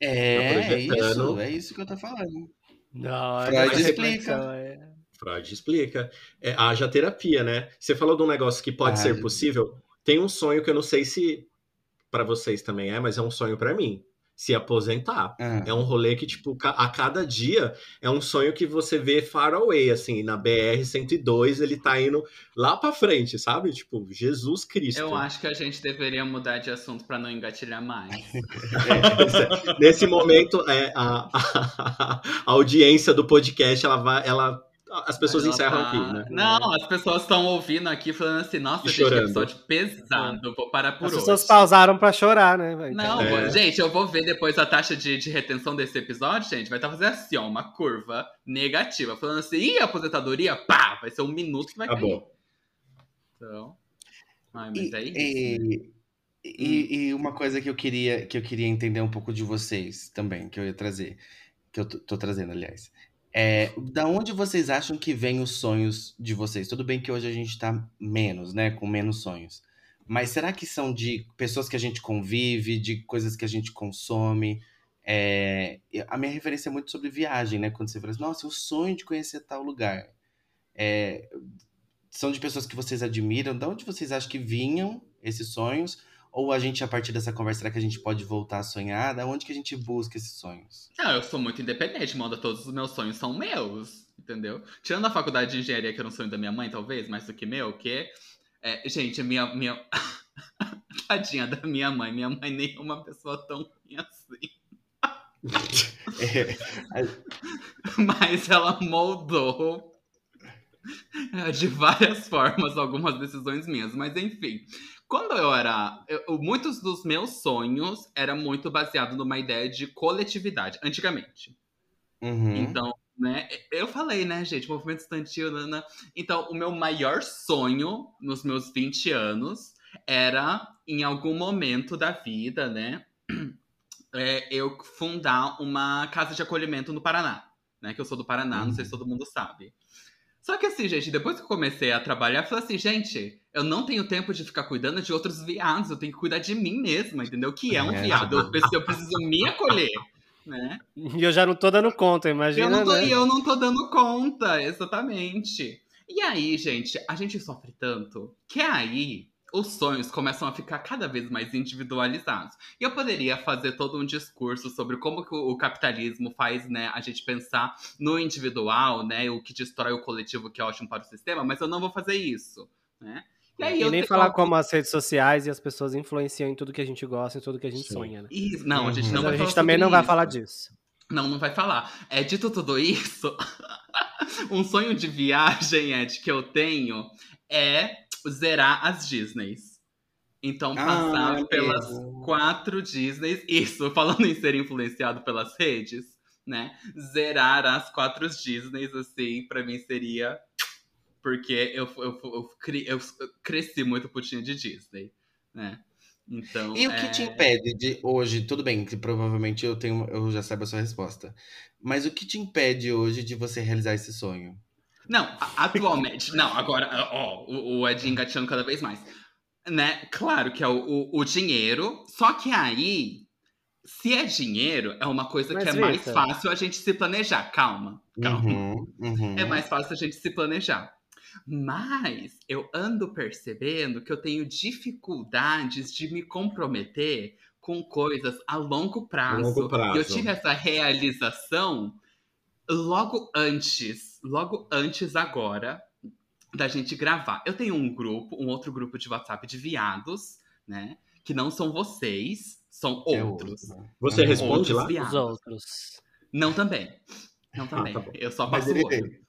É, Tá é isso, é isso que eu tô falando. Não, Freud é explica. é- Freud explica. É, haja terapia, né? Você falou de um negócio que pode Ah, ser possível. Tem um sonho que eu não sei se pra vocês também é, mas é um sonho pra mim. Se aposentar. Ah, É um rolê que, tipo, a cada dia é um sonho que você vê far away, assim, na BR-102, ele tá indo lá pra frente, sabe? Tipo, Jesus Cristo. Eu acho que a gente deveria mudar de assunto pra não engatilhar mais. É, Nesse momento, é, a, a- a audiência do podcast, ela vai, ela, as pessoas Ela encerram tá- aqui, né? Não, as pessoas estão ouvindo aqui falando assim, nossa, E gente, que episódio pesado, vou parar por As hoje. pessoas pausaram pra chorar, né? Não, É. gente, eu vou ver depois a taxa de, de retenção desse episódio, gente. Vai estar fazendo assim, ó, uma curva negativa. Falando assim, ih, aposentadoria, pá, vai ser um minuto que vai Tá cair. bom. Então. Ai, mas E, é isso. né? e, e- e uma coisa que eu queria que eu queria entender um pouco de vocês também, que eu ia trazer, que eu tô, tô trazendo, aliás. É, da onde vocês acham que vêm os sonhos de vocês? Tudo bem que hoje a gente tá menos, né, com menos sonhos. Mas será que são de pessoas que a gente convive, de coisas que a gente consome? É, a minha referência é muito sobre viagem, né? Quando você fala assim, nossa, o sonho de conhecer tal lugar. É, são de pessoas que vocês admiram? Da onde vocês acham que vinham esses sonhos? Ou a gente, a partir dessa conversa, será que a gente pode voltar a sonhar? Da onde que a gente busca esses sonhos? Não, eu sou muito independente, moda. Todos os meus sonhos são meus, entendeu? Tirando a faculdade de engenharia, que era um sonho da minha mãe, talvez, mais do que meu, que. É, gente, minha. minha... Tadinha da minha mãe. Minha mãe nem é uma pessoa tão ruim assim. É, Mas ela moldou é, de várias formas algumas decisões minhas. Mas enfim, quando eu era. eu- muitos dos meus sonhos eram muito baseados numa ideia de coletividade, antigamente. uhum. Então, né, eu falei, né, gente, movimento estudantil, nana. Então, o meu maior sonho nos meus 20 anos era, em algum momento da vida, né, é, eu fundar uma casa de acolhimento no Paraná, né, que eu sou do Paraná, não sei se todo mundo sabe. Só que assim, gente, depois que eu comecei a trabalhar, eu falei assim, gente, eu não tenho tempo de ficar cuidando de outros viados, eu tenho que cuidar de mim mesma, entendeu? Que é um É. viado, eu preciso, eu preciso me acolher, né? E eu já não tô dando conta, Eu imagina, não, tô, né? e eu não tô dando conta, exatamente. E aí, gente, a gente sofre tanto que aí os sonhos começam a ficar cada vez mais individualizados. E eu poderia fazer todo um discurso sobre como que o, o capitalismo faz, né, a gente pensar no individual, né, o que destrói o coletivo que é ótimo para o sistema, mas eu não vou fazer isso, né? E, aí E eu nem falar como as redes sociais e as pessoas influenciam em tudo que a gente gosta, em tudo que a gente Sim. sonha, né? Isso, não, a gente Uhum. não Mas vai a falar gente também não vai isso. falar disso. Não, não vai falar. É, dito tudo isso, um sonho de viagem, Ed, que eu tenho é zerar as Disneys. Então, passar Ah, pelas mesmo. quatro Disneys. Isso, falando em ser influenciado pelas redes, né? Zerar as quatro Disneys, assim, pra mim seria. Porque eu, eu, eu, cri- eu cresci muito putinha de Disney, né? Então. E o que é... te impede de hoje, tudo bem, que provavelmente eu tenho, eu já saiba a sua resposta. Mas o que te impede hoje de você realizar esse sonho? Não, atualmente. não, agora, ó, o, o Ed engatinhando cada vez mais. Né? Claro que é o, o, o dinheiro, só que aí, se é dinheiro, é uma coisa Mas, que é mais fácil a gente se planejar. Calma, calma. Uhum, uhum. É mais fácil a gente se planejar. Mas eu ando percebendo que eu tenho dificuldades de me comprometer com coisas a longo prazo. longo prazo. E eu tive essa realização logo antes, logo antes agora da gente gravar. Eu tenho um grupo, um outro grupo de WhatsApp de viados, né? Que não são vocês, são É outros. outro, né? Você Uhum. responde Outros lá? viados. Os outros. Não também. Não também. tá bom. eu só Mas passo ele o olho.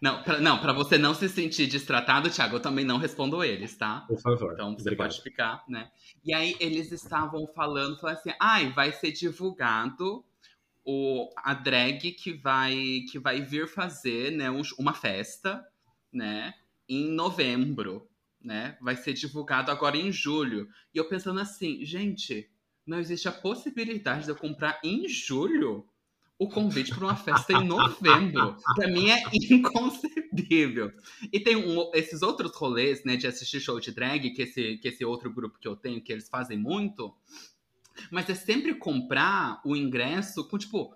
Não, pra, não, pra você não se sentir destratado, Thiago, eu também não respondo eles, tá? Por favor. Então você Obrigado. pode ficar, né? E aí eles estavam falando, falando assim, ai, vai ser divulgado o, a drag que vai, que vai vir fazer né, um- uma festa, né? Em novembro, né? Vai ser divulgado agora em julho. E eu pensando assim, gente, não existe a possibilidade de eu comprar em julho o convite para uma festa em novembro. Pra mim é inconcebível. E tem um- esses outros rolês, né, de assistir show de drag, que esse, que esse outro grupo que eu tenho, que eles fazem muito. Mas é sempre comprar o ingresso com, tipo,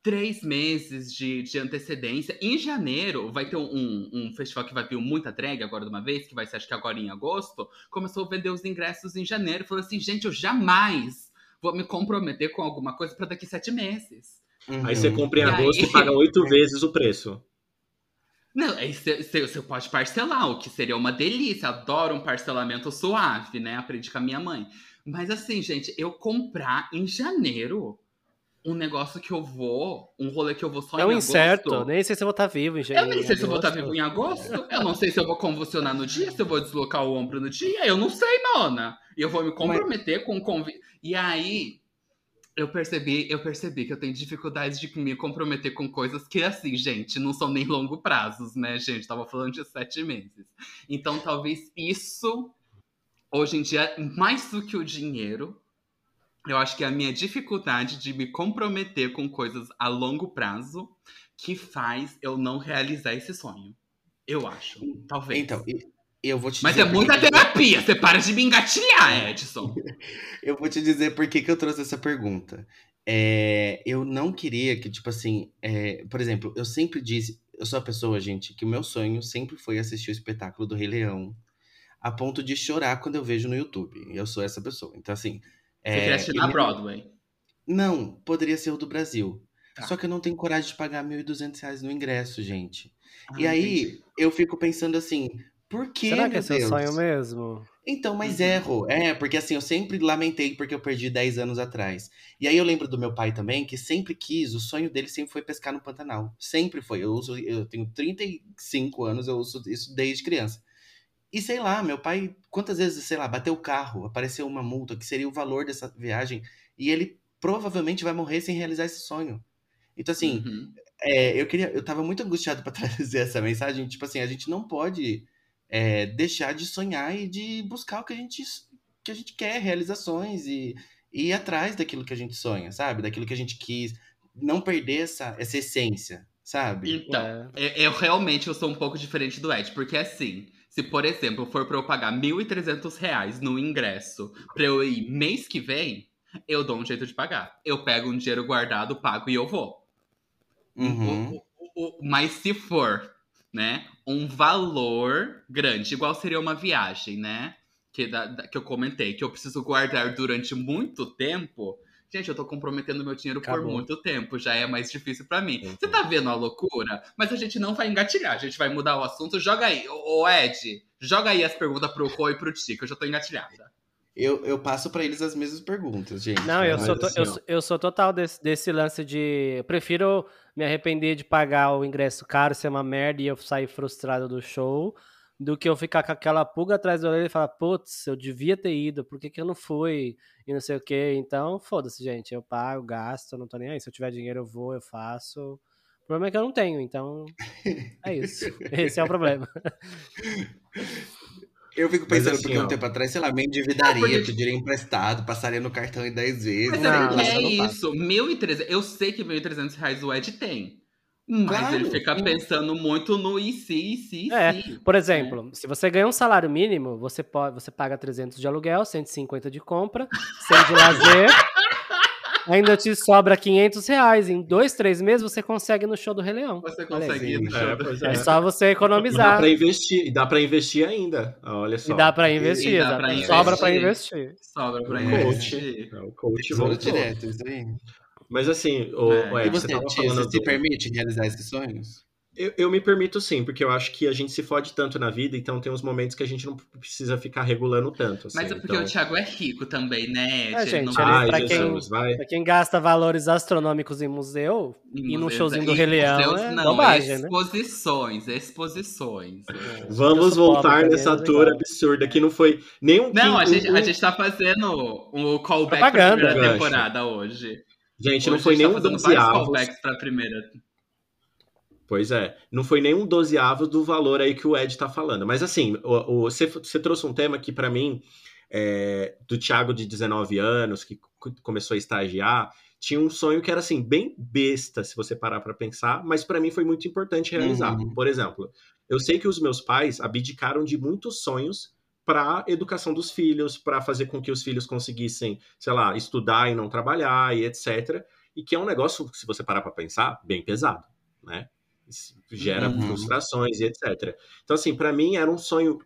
três meses de, de antecedência. Em janeiro, vai ter um, um festival que vai vir muita drag agora de uma vez, que vai ser acho que agora em agosto. Começou a vender os ingressos em janeiro. Falou assim, gente, eu jamais vou me comprometer com alguma coisa para daqui sete meses. Aí você Uhum. compra em E agosto aí? e paga oito vezes o preço. Não, aí você pode parcelar, o que seria uma delícia. Adoro um parcelamento suave, né? Aprendi com a minha mãe. Mas assim, gente, eu comprar em janeiro um negócio que eu vou, um rolê que eu vou só É em um agosto. incerto, nem sei se eu vou estar vivo em Eu janeiro. nem sei se eu vou estar vivo em agosto. Eu não sei se eu vou convulsionar no dia, se eu vou deslocar o ombro no dia. Eu não sei, nona. E eu vou me comprometer com o convite. E aí, eu percebi, eu percebi que eu tenho dificuldade de me comprometer com coisas que, assim, gente, não são nem longo prazos, né, gente? Tava falando de sete meses. Então, talvez isso, hoje em dia, mais do que o dinheiro, eu acho que é a minha dificuldade de me comprometer com coisas a longo prazo que faz eu não realizar esse sonho. Eu acho. Talvez. Então, eu vou te Mas dizer é muita que que- terapia. Você para de me engatilhar, Edson. Eu vou te dizer por que, que eu trouxe essa pergunta. É, eu não queria que, tipo assim, é, por exemplo, eu sempre disse, eu sou a pessoa, gente, que o meu sonho sempre foi assistir o espetáculo do Rei Leão, a ponto de chorar quando eu vejo no YouTube. Eu sou essa pessoa. Então, assim. Você é, queria assistir na Broadway. Não, poderia ser o do Brasil. Tá. Só que eu não tenho coragem de pagar 1.200 reais no ingresso, gente. e Ah, aí, entendi. eu fico pensando assim, por que, Será que é seu Deus? sonho mesmo? Então, mas Uhum. erro. É, porque assim, eu sempre lamentei porque eu perdi 10 anos atrás. E aí eu lembro do meu pai também, que sempre quis, o sonho dele sempre foi pescar no Pantanal. Sempre foi. Eu uso, eu tenho 35 anos, eu uso isso desde criança. E sei lá, meu pai, quantas vezes, sei lá, bateu o carro, apareceu uma multa, que seria o valor dessa viagem, e ele provavelmente vai morrer sem realizar esse sonho. Então, assim, Uhum. é, eu queria, eu tava muito angustiado pra trazer essa mensagem. Tipo assim, a gente não pode é, deixar de sonhar e de buscar o que a gente, que a gente quer, realizações e, e ir atrás daquilo que a gente sonha, sabe? Daquilo que a gente quis. Não perder essa, essa essência, sabe? Então, É. eu, eu realmente eu sou um pouco diferente do Ed, porque assim, se por exemplo for pra eu pagar 1.300 reais no ingresso pra eu ir mês que vem, eu dou um jeito de pagar. Eu pego um dinheiro guardado, pago e eu vou. Uhum. O- o- o- mas se for, né, um valor grande, igual seria uma viagem, né? Que, da- da- que eu comentei, que eu preciso guardar durante muito tempo. Gente, eu tô comprometendo meu dinheiro por Acabou. muito tempo, já é mais difícil pra mim. Você tá vendo a loucura? Mas a gente não vai engatilhar, a gente vai mudar o assunto. Joga aí, ô Ed, joga aí as perguntas pro Rô e pro Tico, eu já tô engatilhada. Eu, eu passo pra eles as mesmas perguntas, gente. Não, eu sou, to- assim, eu, eu sou total desse, desse lance de. Eu prefiro me arrepender de pagar o ingresso caro, ser uma merda e eu sair frustrado do show, do que eu ficar com aquela pulga atrás da orelha e falar, putz, eu devia ter ido, por que, que eu não fui? E não sei o quê. Então, foda-se, gente. Eu pago, gasto, não tô nem aí. Se eu tiver dinheiro, eu vou, eu faço. O problema é que eu não tenho, então. É isso. Esse é o problema. Eu fico pensando, assim, porque ó. um tempo atrás, sei lá, me endividaria, porque- pediria emprestado, passaria no cartão em 10 vezes. Mas Não, é, é não faço. isso, 1.300. Eu sei que 1.300 reais o Ed tem. Mas Claro, ele fica pensando muito no e se, e se, e É, se. Por exemplo, se você ganha um salário mínimo, você pode, você paga 300 de aluguel, 150 de compra, 100 de lazer, ainda te sobra 500 reais. Em dois, três meses você consegue ir no show do Rei Leão. Você consegue ir no show É, do- É é. só você E dá economizar. pra investir, e dá pra investir ainda. Olha só. E dá pra investir, E dá pra exatamente. sobra pra investir. investir. Sobra pra É. investir. É, O coach voltou. direto, isso aí. Mas assim, o, É. o E Ed, você, você tava falando você se do- permite realizar esses sonhos? Eu, eu, me permito sim, porque eu acho que a gente se fode tanto na vida, então tem uns momentos que a gente não precisa ficar regulando tanto. Assim, Mas é porque então... o Thiago é rico também, né? É, gente, não... Ai, pra, Jesus, quem, pra quem gasta valores astronômicos em museu e num showzinho do Rei Leão, é não, bobagem, exposições, né? exposições, exposições. Vamos voltar nessa tour absurda, que não foi nem um... Não, a, gente, a gente tá fazendo o um callback Propaganda. pra primeira temporada hoje. Gente, hoje não foi nem tá um dozeavos. callbacks pra primeira Pois é, não foi nem um dozeavo do valor aí que o Ed tá falando. Mas assim, você trouxe um tema que para mim, é, do Thiago de 19 anos, que começou a estagiar, tinha um sonho que era assim, bem besta, se você parar para pensar, mas para mim foi muito importante realizar. Uhum. Por exemplo, eu sei que os meus pais abdicaram de muitos sonhos para educação dos filhos, para fazer com que os filhos conseguissem, sei lá, estudar e não trabalhar e etc. E que é um negócio, se você parar para pensar, bem pesado, né? Gera uhum. frustrações e etc. Então, assim, para mim era um sonho.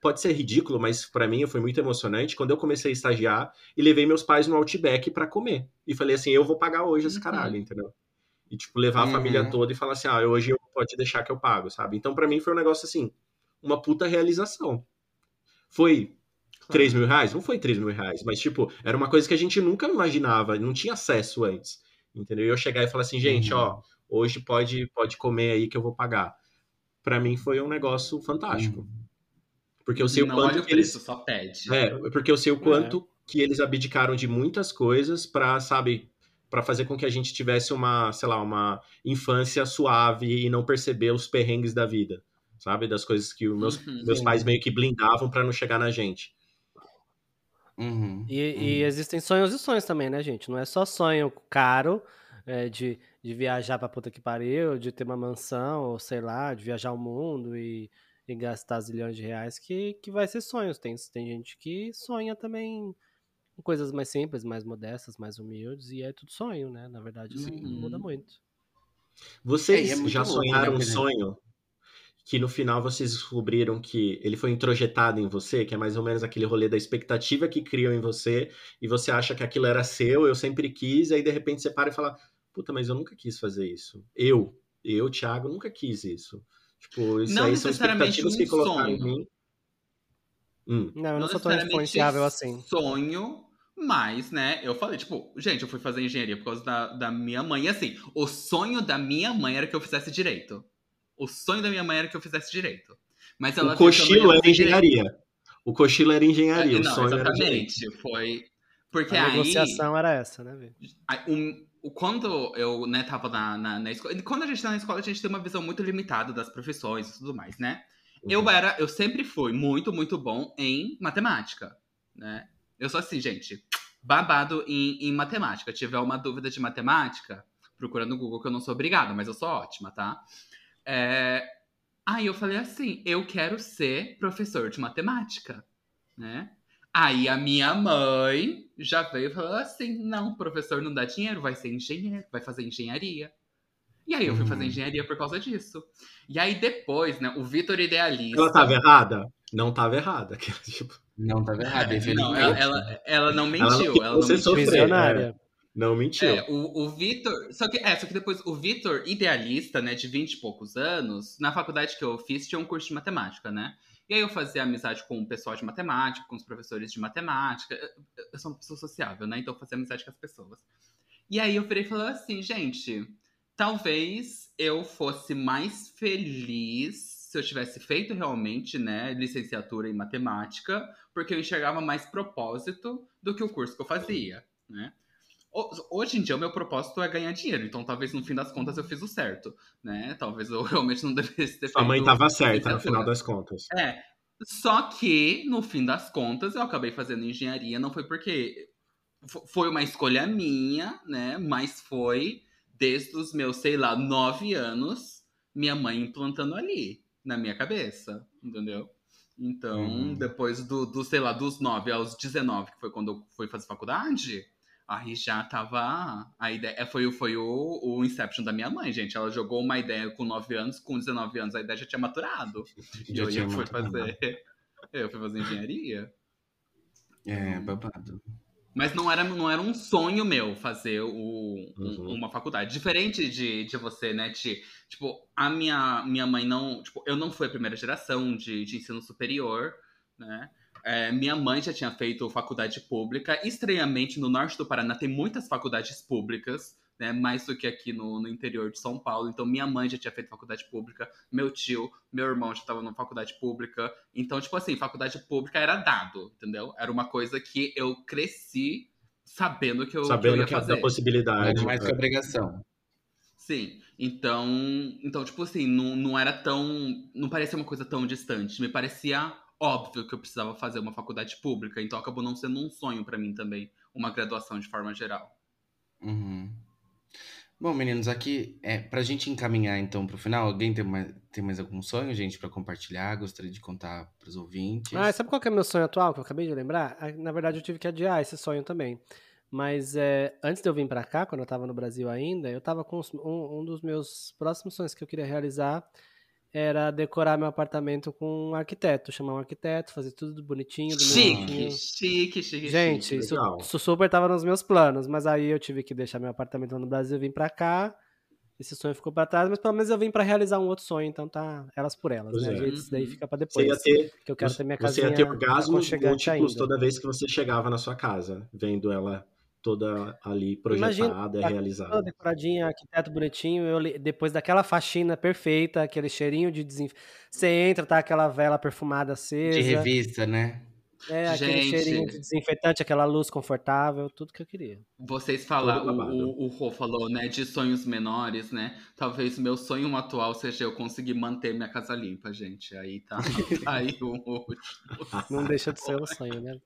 Pode ser ridículo, mas para mim foi muito emocionante quando eu comecei a estagiar e levei meus pais no Outback para comer. E falei assim: eu vou pagar hoje esse uhum. caralho, entendeu? E, tipo, levar a família uhum. toda e falar assim: ah, hoje eu pode deixar que eu pago, sabe? Então, para mim foi um negócio assim, uma puta realização. Foi claro. 3 mil reais? Não foi 3 mil reais, mas, tipo, era uma coisa que a gente nunca imaginava, não tinha acesso antes, entendeu? E eu chegar e falar assim: gente, uhum. ó hoje pode, pode comer aí que eu vou pagar. Para mim foi um negócio fantástico. Uhum. Porque eu sei não o quanto olha o preço, eles... só pede. É, porque eu sei o quanto é. que eles abdicaram de muitas coisas para, sabe, para fazer com que a gente tivesse uma, sei lá, uma infância suave e não perceber os perrengues da vida, sabe, das coisas que os meus, uhum, meus pais meio que blindavam para não chegar na gente. Uhum, e, uhum. e, existem sonhos e sonhos também, né, gente? Não é só sonho caro é, de de viajar pra puta que pariu, de ter uma mansão, ou sei lá, de viajar o mundo e, e gastar zilhões de reais, que, que vai ser sonhos. Tem, tem gente que sonha também com coisas mais simples, mais modestas, mais humildes, e é tudo sonho, né? Na verdade, isso uhum. muda muito. Vocês é, é já sonharam louco, né, um sonho que no final vocês descobriram que ele foi introjetado em você, que é mais ou menos aquele rolê da expectativa que criam em você, e você acha que aquilo era seu, eu sempre quis, e aí de repente você para e fala, puta, mas eu nunca quis fazer isso. Eu, eu, Thiago, nunca quis isso. Tipo, isso não aí são expectativas um que colocaram sonho. em mim. Hum. Não, eu não, não sou tão influenciável assim. Sonho, mas, né, eu falei, tipo, gente, eu fui fazer engenharia por causa da, da minha mãe. E assim, o sonho da minha mãe era que eu fizesse direito. O sonho da minha mãe era que eu fizesse direito. Mas ela o cochilo era engenharia. Direito. O cochilo era engenharia, é, não, o sonho exatamente, era direito. Foi. Porque a aí. A negociação era essa, né? Um, quando eu, né, tava na, na, na, escola. Quando a gente tá na escola, a gente tem uma visão muito limitada das profissões e tudo mais, né? Uhum. Eu era, eu sempre fui muito, muito bom em matemática, né? Eu sou assim, gente, babado em, em matemática. Tiver uma dúvida de matemática, procura no Google que eu não sou obrigada, mas eu sou ótima, tá? É... Aí eu falei assim, eu quero ser professor de matemática, né? Aí a minha mãe já veio e falou assim: não, professor não dá dinheiro, vai ser engenheiro, vai fazer engenharia. E aí eu fui fazer hum. engenharia por causa disso. E aí depois, né, o Vitor idealista. Ela tava errada? Não tava errada. Tipo... Não tava errada, é, não, ela, ela, ela, não mentiu. Ela não, você não mentiu. Né? Não mentiu. É, o, o Vitor. Só que, é, só que depois o Vitor, idealista, né, de 20 e poucos anos, na faculdade que eu fiz, tinha um curso de matemática, né? E aí eu fazia amizade com o pessoal de matemática, com os professores de matemática. Eu sou uma pessoa sociável, né? Então eu fazia amizade com as pessoas. E aí eu virei e falei assim, gente, talvez eu fosse mais feliz se eu tivesse feito realmente, né, licenciatura em matemática, porque eu enxergava mais propósito do que o curso que eu fazia, né? Hoje em dia, o meu propósito é ganhar dinheiro, então talvez no fim das contas eu fiz o certo, né? Talvez eu realmente não devesse ter Sua mãe estava certa no final das contas. É. Só que, no fim das contas, eu acabei fazendo engenharia, não foi porque. Foi uma escolha minha, né? Mas foi desde os meus, sei lá, nove anos, minha mãe implantando ali, na minha cabeça, entendeu? Então, uhum. depois do, do, sei lá, dos nove aos 19, que foi quando eu fui fazer faculdade, Aí já tava. A ideia foi, foi o, o Inception da minha mãe, gente. Ela jogou uma ideia com 9 anos, com 19 anos a ideia já tinha maturado. e eu ia fui fazer. Eu fui fazer engenharia. É, babado. Mas não era, não era um sonho meu fazer o, um- Uhum. uma faculdade. Diferente de, de você, né? De, tipo, a minha, minha mãe não. Tipo, eu não fui a primeira geração de, de ensino superior, né? É, minha mãe já tinha feito faculdade pública. Estranhamente, no norte do Paraná tem muitas faculdades públicas, né? Mais do que aqui no, no interior de São Paulo. Então, minha mãe já tinha feito faculdade pública, meu tio, meu irmão já estava na faculdade pública. Então, tipo assim, faculdade pública era dado, entendeu? Era uma coisa que eu cresci sabendo que eu, que eu Sabendo ia que fazer. da possibilidade. Era mais que é. obrigação. Sim. Então, então tipo assim, não, não era tão. Não parecia uma coisa tão distante. Me parecia óbvio que eu precisava fazer uma faculdade pública. Então acabou não sendo um sonho pra mim também, uma graduação de forma geral. Uhum. Bom, meninos, aqui, é, pra gente encaminhar então pro final, alguém tem mais, tem mais algum sonho, gente, pra compartilhar? Gostaria de contar pros ouvintes? Ah, sabe qual que é meu sonho atual, que eu acabei de lembrar? Ah, Na verdade, eu tive que adiar esse sonho também. Mas é, antes de eu vir pra cá, quando eu tava no Brasil ainda, eu tava com os- um, um dos meus próximos sonhos que eu queria realizar era decorar meu apartamento com um arquiteto, chamar um arquiteto, fazer tudo bonitinho, do meu Chique, chique, chique, Gente, chique. isso, isso super tava nos meus planos, mas aí eu tive que deixar meu apartamento lá no Brasil, vim pra cá. Esse sonho ficou pra trás, mas pelo menos eu vim pra realizar um outro sonho, então tá elas por elas, Pois né? é. gente? Isso daí Uhum. fica pra Você depois. ia ter, que eu quero ter minha você casinha ia ter orgasmos múltiplos ainda. toda vez que você chegava na sua casa, vendo ela toda ali Imagina, projetada, tá realizada. Toda decoradinha, arquiteto bonitinho, eu, depois daquela faxina perfeita, aquele cheirinho de desinf... Você entra, tá aquela vela perfumada acesa. De revista, né? É, aquele Gente. cheirinho de desinfetante, aquela luz confortável, tudo que eu queria. Vocês falaram, o, o, o Rô falou, né, de sonhos menores, né? Talvez meu sonho atual seja eu conseguir manter minha casa limpa, gente. Aí tá, tá aí o último. Não deixa de ser um sonho, né?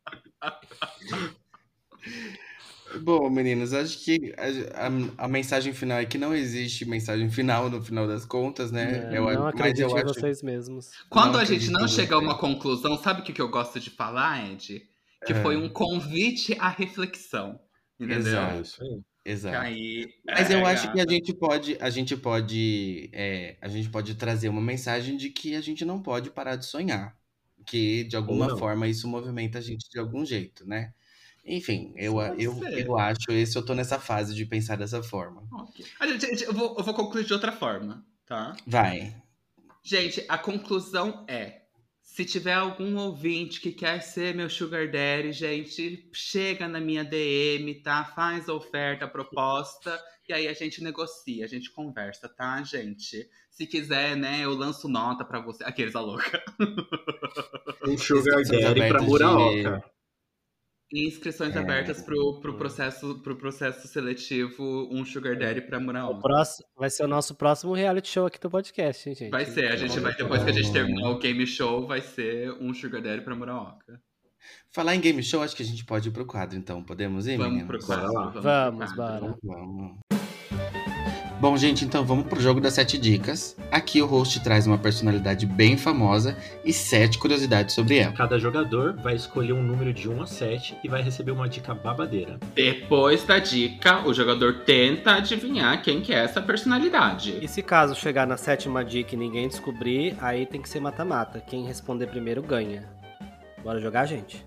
Bom, meninos, acho que a, a- a mensagem final é que não existe mensagem final no final das contas, né? É, Eu- não mas acredite eu em acho- vocês mesmos. Quando Não a gente acredito não chega a uma conclusão, sabe o que, que eu gosto de falar, Ed? Que É. foi um convite à reflexão. Entendeu? Exato. É isso aí. Exato. Aí, Mas é, eu acho que a gente pode, a gente pode, é, a gente pode trazer uma mensagem de que a gente não pode parar de sonhar, que de alguma não. forma isso movimenta a gente de algum jeito, né? Enfim, eu, eu, eu acho, esse eu tô nessa fase de pensar dessa forma. Ok. A gente- gente, eu, vou, eu vou concluir de outra forma, tá? Vai. Gente, a conclusão é: se tiver algum ouvinte que quer ser meu sugar daddy, gente, chega na minha DM, tá? Faz a oferta, a proposta, e aí a gente negocia, a gente conversa, tá, gente? Se quiser, né, eu lanço nota pra você. Aqueles a louca. Um sugar daddy pra abertas Inscrições É. abertas pro, pro, processo, pro processo seletivo, um sugar daddy pra O Muraoka. próximo, vai ser o nosso próximo reality show aqui do podcast, hein, gente? Vai ser, a gente vai, depois que a gente terminar o game show, vai ser um sugar daddy pra Muraoka. Falar em game show, acho que a gente pode ir pro quadro, então. Podemos ir, Vamos meninos? pro quadro. Vamos, quadro. bora. Vamos. Bom, gente, então vamos pro jogo das sete dicas. Aqui o host traz uma personalidade bem famosa e sete curiosidades sobre ela. Cada jogador vai escolher um número de 1 a 7 e vai receber uma dica babadeira. Depois da dica, o jogador tenta adivinhar quem que é essa personalidade. E se caso chegar na sétima dica e ninguém descobrir, aí tem que ser mata-mata. Quem responder primeiro ganha. Bora jogar, gente?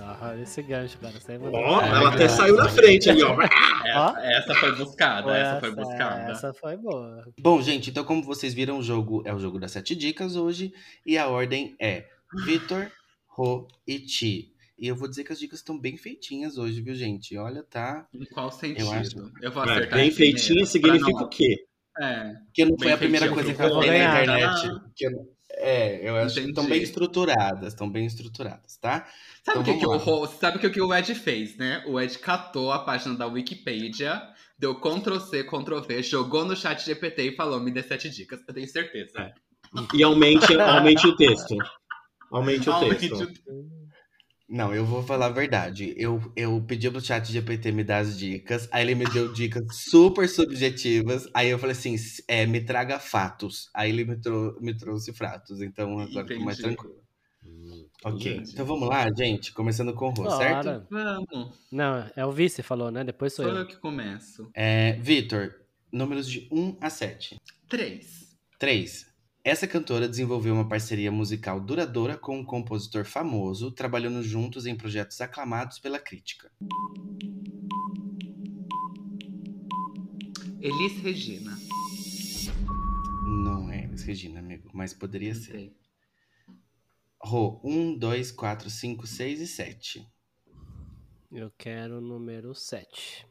Ah, esse gancho, cara. Você Ó, bem. ela até saiu na frente ali, ó. Essa, essa foi buscada, essa foi Essa- buscada. Essa foi boa. Bom, gente, então como vocês viram, o jogo é o jogo das sete dicas hoje e a ordem é Vitor, Rô e Ti. E eu vou dizer que as dicas estão bem feitinhas hoje, viu, gente? Olha, tá. Em qual sentido? Eu acho- Eu vou É, acertar bem feitinha significa não- o quê? É. Que não foi a primeira coisa que eu falei na internet. que eu- É, eu acho que estão bem estruturadas, estão bem estruturadas, tá? Sabe Então o que, que o sabe o que, que o Ed fez, né? O Ed catou a página da Wikipedia, deu Ctrl C, Ctrl V, jogou no chat GPT e falou: me dê sete dicas. Eu tenho certeza. É. E aumente, aumente o texto. Aumente o Aumente texto. o- Não, eu vou falar a verdade. Eu, eu pedi pro chat GPT me dar as dicas, aí ele me deu dicas super subjetivas, aí eu falei assim, é, me traga fatos. Aí ele me, trou- me trouxe fatos, então agora eu tô mais Entendi. tranquilo. Hum, Ok, entendi. então vamos lá, gente, começando com o Rô, certo? Vamos, Não, é o vice falou, né? Depois sou sou eu. eu que começo. É, Vitor, números de 1 a 7. Três. 3. Essa cantora desenvolveu uma parceria musical duradoura com um compositor famoso, trabalhando juntos em projetos aclamados pela crítica. Elis Regina. Não é Elis Regina, amigo, mas poderia Não ser. sei. Rô, 1, 2, 4, 5, 6 e 7. Eu quero o número 7.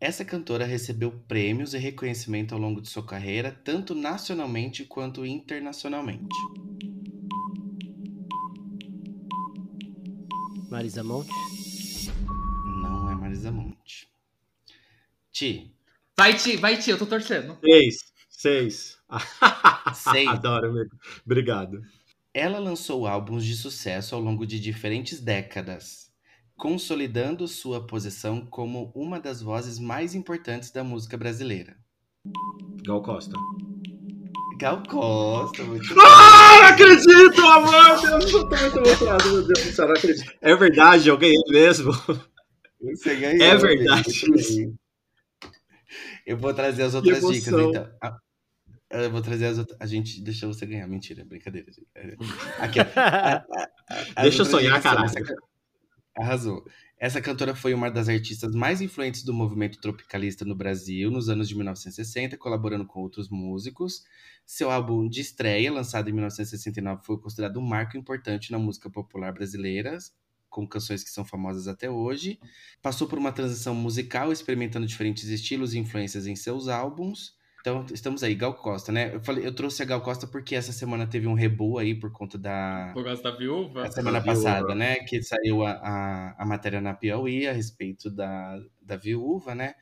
Essa cantora recebeu prêmios e reconhecimento ao longo de sua carreira, tanto nacionalmente quanto internacionalmente. Marisa Monte? Não é Marisa Monte. Ti, Vai, Ti, vai, Ti, eu tô torcendo. Seis. Seis. Seis. Adoro, amigo. Obrigado. ela lançou álbuns de sucesso ao longo de diferentes décadas, consolidando sua posição como uma das vozes mais importantes da música brasileira. Gal Costa. Gal Costa, muito Ah, não acredito, amor! Eu tô muito emocionado, meu Deus do céu, não acredito. É verdade, eu ganhei mesmo. Você ganhou. É verdade. Eu vou trazer as outras dicas, então. Ah, Eu vou trazer as outras. A gente deixou você ganhar. Mentira, brincadeira. É, Aqui. A- a- as Deixa eu sonhar, são caralho. Arrasou. Essa cantora foi uma das artistas mais influentes do movimento tropicalista no Brasil nos anos de 1960, colaborando com outros músicos. Seu álbum de estreia, lançado em 1969, foi considerado um marco importante na música popular brasileira, com canções que são famosas até hoje. Passou por uma transição musical, experimentando diferentes estilos e influências em seus álbuns. Então, estamos aí, Gal Costa, né? Eu, falei, eu trouxe a Gal Costa porque essa semana teve um rebu aí por conta da, Por causa da viúva? a semana Da viúva. passada, né? Que saiu a, a, a matéria na Piauí a respeito da, da viúva, né?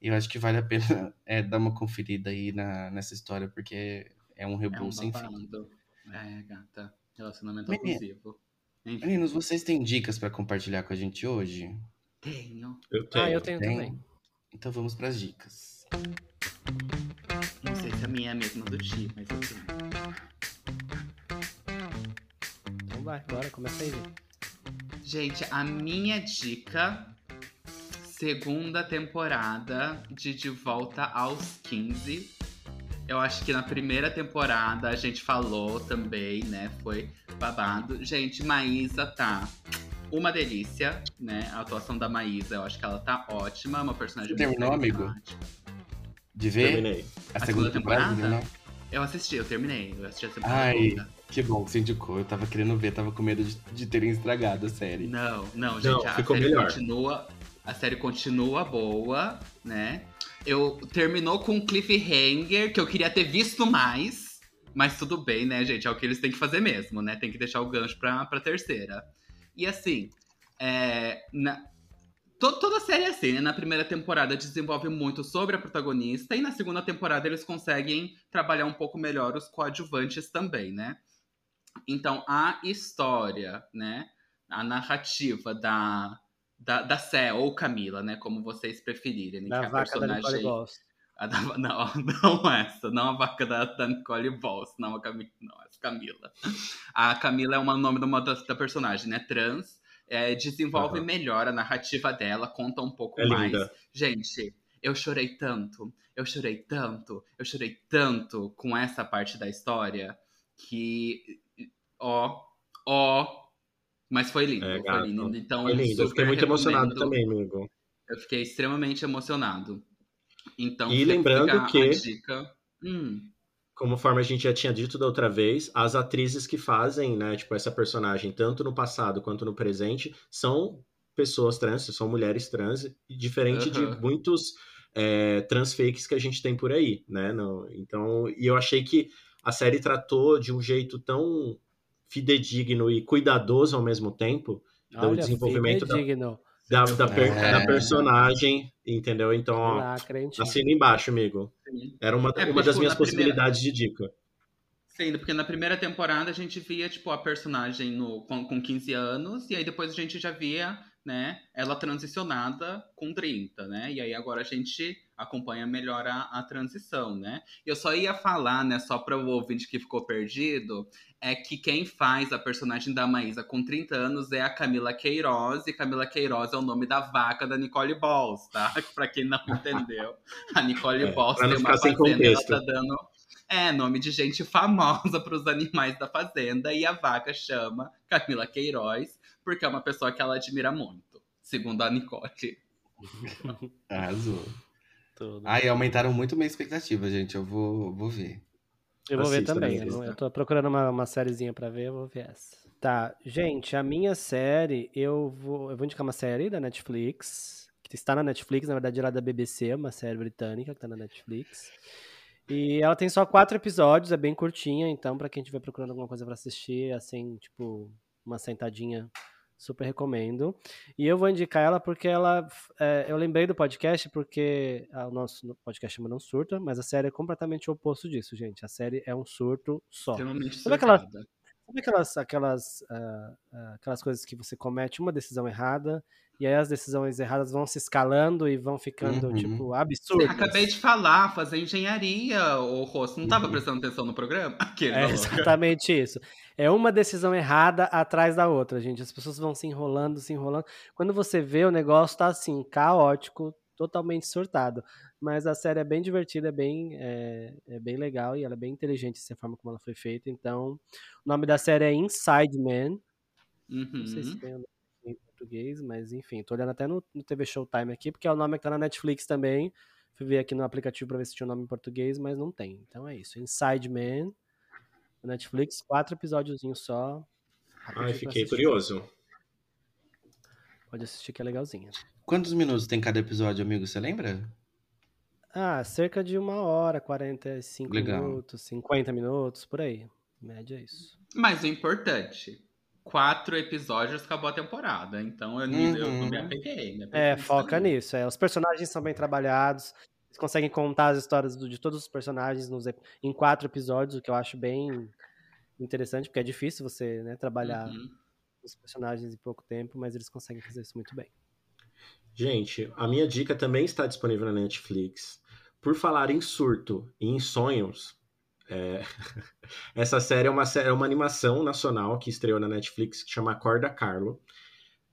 E eu acho que vale a pena é, dar uma conferida aí na, nessa história, porque é um É rebu um sem fim. É, gata. Relacionamento Menina. abusivo. Enfim, Meninos, vocês têm dicas pra compartilhar com a gente hoje? tenho. Eu tenho. Ah, eu tenho Tem? também. Então vamos pras dicas. Não sei se a minha é a mesma do Ti, mas eu tenho. Então vai, bora, começa aí, gente. Gente, a minha dica, segunda temporada de De Volta aos 15. Eu acho que na primeira temporada a gente falou também, né? Foi babado. Gente, Maísa tá uma delícia, né? A atuação da Maísa, eu acho que ela tá ótima. Uma personagem Você muito terminou, amigo? De ver Terminei. a, A segunda segunda temporada? temporada? né? Eu assisti, eu terminei. Eu assisti a temporada Ai, toda. que bom que você indicou. Eu tava querendo ver, tava com medo de, de terem estragado a série. Não, não, Não, gente, a ficou série melhor. continua. A série continua boa, né? Eu terminou com um cliffhanger que eu queria ter visto mais. Mas tudo bem, né, gente? É o que eles têm que fazer mesmo, né? Tem que deixar o gancho pra, pra terceira. E assim, é, na- to- toda a série é assim, né? Na primeira temporada desenvolve muito sobre a protagonista, e na segunda temporada eles conseguem trabalhar um pouco melhor os coadjuvantes também, né? Então, a história, né? A narrativa da, da, da Sé, ou Camila, né? Como vocês preferirem. né, Da que a vaca da Nicole personagem- Boss. da- não, não essa, não a vaca da, da Nicole Boss, não a Camila, não, essa Camila. A Camila é o nome de uma da, da personagem, né? Trans. É, desenvolve Aham. melhor a narrativa dela, conta um pouco É mais. linda. Gente, eu chorei tanto, eu chorei tanto, eu chorei tanto com essa parte da história que. Ó, ó. Mas foi lindo, É, foi lindo. Então, Foi lindo. Eu fiquei muito emocionado também, amigo. Eu fiquei extremamente emocionado. Então, E lembrando que- dica. Hum, Conforme a gente já tinha dito da outra vez, as atrizes que fazem, né, tipo, essa personagem, tanto no passado quanto no presente, são pessoas trans, são mulheres trans, diferente Aham. de muitos é, transfakes que a gente tem por aí, né? Não, então, e eu achei que a série tratou de um jeito tão fidedigno e cuidadoso ao mesmo tempo do Olha, desenvolvimento da, fidedigno. da, da, per- É. da personagem, entendeu? Então, ó, tio? assina embaixo, amigo. sim. Era uma, É, uma das tipo, minhas na primeira- possibilidades de dica. Sim, porque na primeira temporada a gente via, tipo, a personagem no, com, com 15 anos, e aí depois a gente já via, né, ela transicionada com 30, né? E aí agora a gente acompanha melhor a, a transição, né? Eu só ia falar, né, só para o ouvinte que ficou perdido, é que quem faz a personagem da Maísa com 30 anos é a Camila Queiroz, e Camila Queiroz é o nome da vaca da Nicole Balls, tá? pra quem não entendeu. A Nicole É, Balls tem uma fazenda, ela tá dando É, nome de gente famosa para os animais da fazenda. E a vaca chama Camila Queiroz, porque é uma pessoa que ela admira muito, segundo a Nicole. Arrasou. Tudo. Ai, aumentaram muito minha expectativa, gente. Eu vou, vou ver. Eu vou ver Assista, também. assista. Eu, tô procurando uma, uma sériezinha pra ver, eu vou ver essa. Tá, gente, a minha série, eu vou, eu vou indicar uma série da Netflix, que está na Netflix, na verdade ela é da BBC, uma série britânica que tá na Netflix. E ela tem só quatro episódios, é bem curtinha, então pra quem estiver procurando alguma coisa pra assistir, assim, tipo, uma sentadinha, super recomendo. E eu vou indicar ela porque ela, é, eu lembrei do podcast porque ah, o nosso podcast chama Não Surta, mas a série é completamente o oposto disso, gente. A série é um surto só. Sabe aquela-. Sabe aquelas, aquelas, ah, ah, aquelas coisas que você comete uma decisão errada e aí as decisões erradas vão se escalando e vão ficando, Uhum. tipo, absurdas? Acabei de falar, fazer engenharia, ô Rosso. Não tava Uhum. prestando atenção no programa? Aquele É exatamente isso. É uma decisão errada atrás da outra, gente. As pessoas vão se enrolando, se enrolando. Quando você vê, o negócio tá assim, caótico, totalmente surtado. Mas a série é bem divertida, é bem, é, é bem legal e ela é bem inteligente, assim, a forma como ela foi feita. Então, o nome da série é Inside Man. Não sei se Uhum. tem o nome português, mas enfim, tô olhando até no, no TV Showtime aqui, porque é o nome que tá na Netflix também. Fui ver aqui no aplicativo pra ver se tinha o nome em português, mas não tem. Então é isso. Inside Man, Netflix, quatro episódiozinhos só. Ai, fiquei curioso. Pode assistir que é legalzinha. Quantos minutos tem cada episódio, amigo? Você lembra? Ah, cerca de uma hora, 45 Legal. minutos, 50 minutos, por aí. Média é isso. Mas o importante, quatro episódios acabou a temporada. Então eu, me- eu não me Uhum. apeguei. me apeguei É, nisso foca aí. nisso. É. Os personagens são bem trabalhados. Eles conseguem contar as histórias do- de todos os personagens nos em quatro episódios, o que eu acho bem interessante, porque é difícil você né, trabalhar Uhum. os personagens em pouco tempo, mas eles conseguem fazer isso muito bem. Gente, a minha dica também está disponível na Netflix. Por falar em surto e em sonhos, é, essa série é uma, sé- é uma animação nacional que estreou na Netflix que chama Acorda Carlo.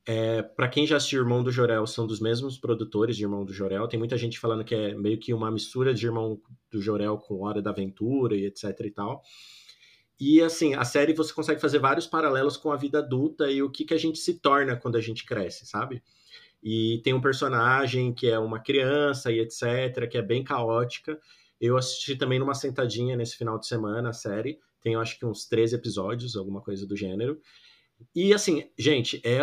É, para quem já assistiu Irmão do Jorel, são dos mesmos produtores de Irmão do Jorel. Tem muita gente falando que é meio que uma mistura de Irmão do Jorel com Hora da Aventura e etc e tal. E assim, a série você consegue fazer vários paralelos com a vida adulta e o que, que a gente se torna quando a gente cresce, sabe? E tem um personagem que é uma criança e etc, que é bem caótica. Eu assisti também numa sentadinha nesse final de semana a série. Tem, eu acho que uns 13 episódios, alguma coisa do gênero. E assim, gente, é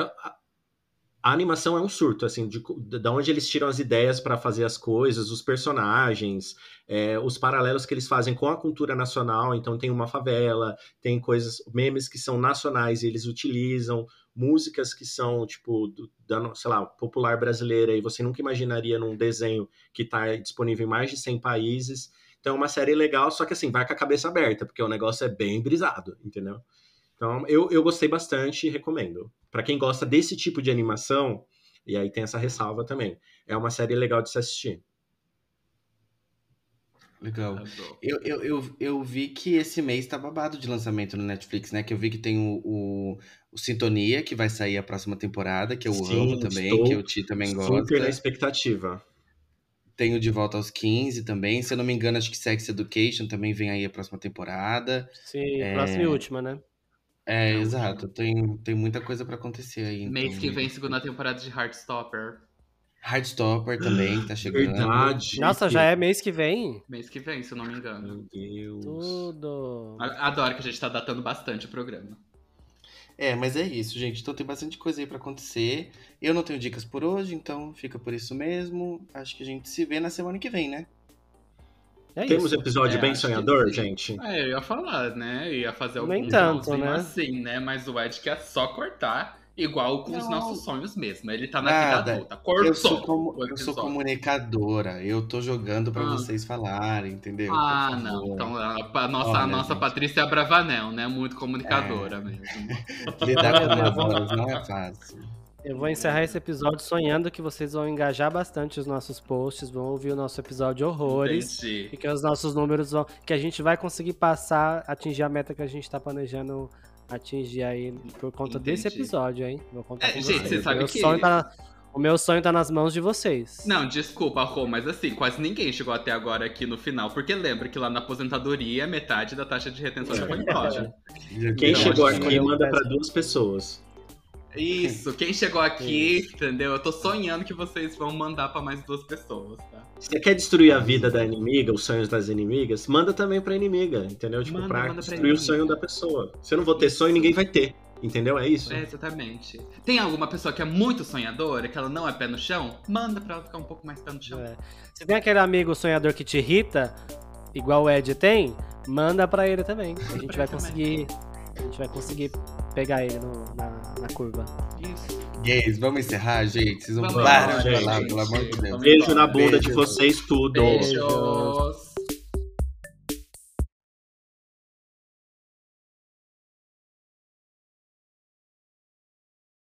a, animação é um surto, assim, de, da onde eles tiram as ideias para fazer as coisas, os personagens, é, os paralelos que eles fazem com a cultura nacional. Então tem uma favela, tem coisas, memes que são nacionais e eles utilizam, músicas que são, tipo, do, da, sei lá, popular brasileira e você nunca imaginaria num desenho que está disponível em mais de 100 países. Então é uma série legal, só que assim, vai com a cabeça aberta, porque o negócio é bem brisado, entendeu? Então eu, eu gostei bastante e recomendo. Para quem gosta desse tipo de animação, e aí tem essa ressalva também, é uma série legal de se assistir. Legal. Eu, eu, eu, eu vi que esse mês tá babado de lançamento no Netflix, né? Que eu vi que tem o, o, o Sintonia, que vai sair a próxima temporada, que eu Sim, amo também, que o Ti também gosta. Super na expectativa. Tem o De Volta aos 15 também. Se eu não me engano, acho que Sex Education também vem aí a próxima temporada. Sim, próxima e última, né? É, É, o exato. Tem, tem muita coisa pra acontecer aí. Mês então. que vem, segunda temporada de Heartstopper. Heartstopper também tá chegando. Verdade. Nossa, já é mês que vem? Mês que vem, se eu não me engano. Meu Deus. Tudo. Adoro que a gente tá datando bastante o programa. É, mas é isso, gente. Então tem bastante coisa aí pra acontecer. Eu não tenho dicas por hoje, então fica por isso mesmo. Acho que a gente se vê na semana que vem, né? É Temos isso. episódio É, bem que sonhador, gente? É, eu ia falar, né? Eu ia fazer algum Nem tanto, né? assim, né? Mas o Ed quer só cortar, igual com os Não. nossos sonhos mesmo. Ele tá na Nada. vida adulta. Cortou Eu sou, eu sou comunicadora. Eu tô jogando pra Ah. vocês falarem, entendeu? Ah, não. Então a, a nossa, a Olha, nossa gente. Patrícia Bravanel, né? Muito comunicadora É. mesmo. Lidar com a vou- voz não é fácil. Eu vou encerrar esse episódio sonhando que vocês vão engajar bastante os nossos posts, vão ouvir o nosso episódio horrores. Entendi. E que os nossos números vão. Que a gente vai conseguir passar, atingir a meta que a gente tá planejando atingir aí por conta Entendi. desse episódio, hein? Vou contar É, com gente, vocês. você sabe Meu que- sonho tá na- O meu sonho tá nas mãos de vocês. Não, desculpa, Rô, mas assim, quase ninguém chegou até agora aqui no final, porque lembra que lá na aposentadoria metade da taxa de retenção já foi embora. Quem Então, chegou aqui manda para duas pessoas. Isso, quem chegou aqui, entendeu? Eu tô sonhando que vocês vão mandar pra mais duas pessoas, tá? Você quer destruir a vida da inimiga, os sonhos das inimigas? Manda também pra inimiga, entendeu? Tipo, Manda, pra manda pra destruir inimiga. o sonho da pessoa. Se eu não vou ter sonho, ninguém vai ter. Entendeu? É isso? É, exatamente. Tem alguma pessoa que é muito sonhadora, que ela não é pé no chão? Manda pra ela ficar um pouco mais pé no chão. É. Se tem aquele amigo sonhador que te irrita, igual o Ed tem, manda pra ele também. A gente pra vai conseguir. A gente vai conseguir pegar ele no- na, na curva. Isso. Gays, vamos encerrar, gente? Vocês não Vamos param lá, de falar, pelo amor de Deus. Beijo na bunda Beijo. de vocês, tudo. Beijo. Beijos.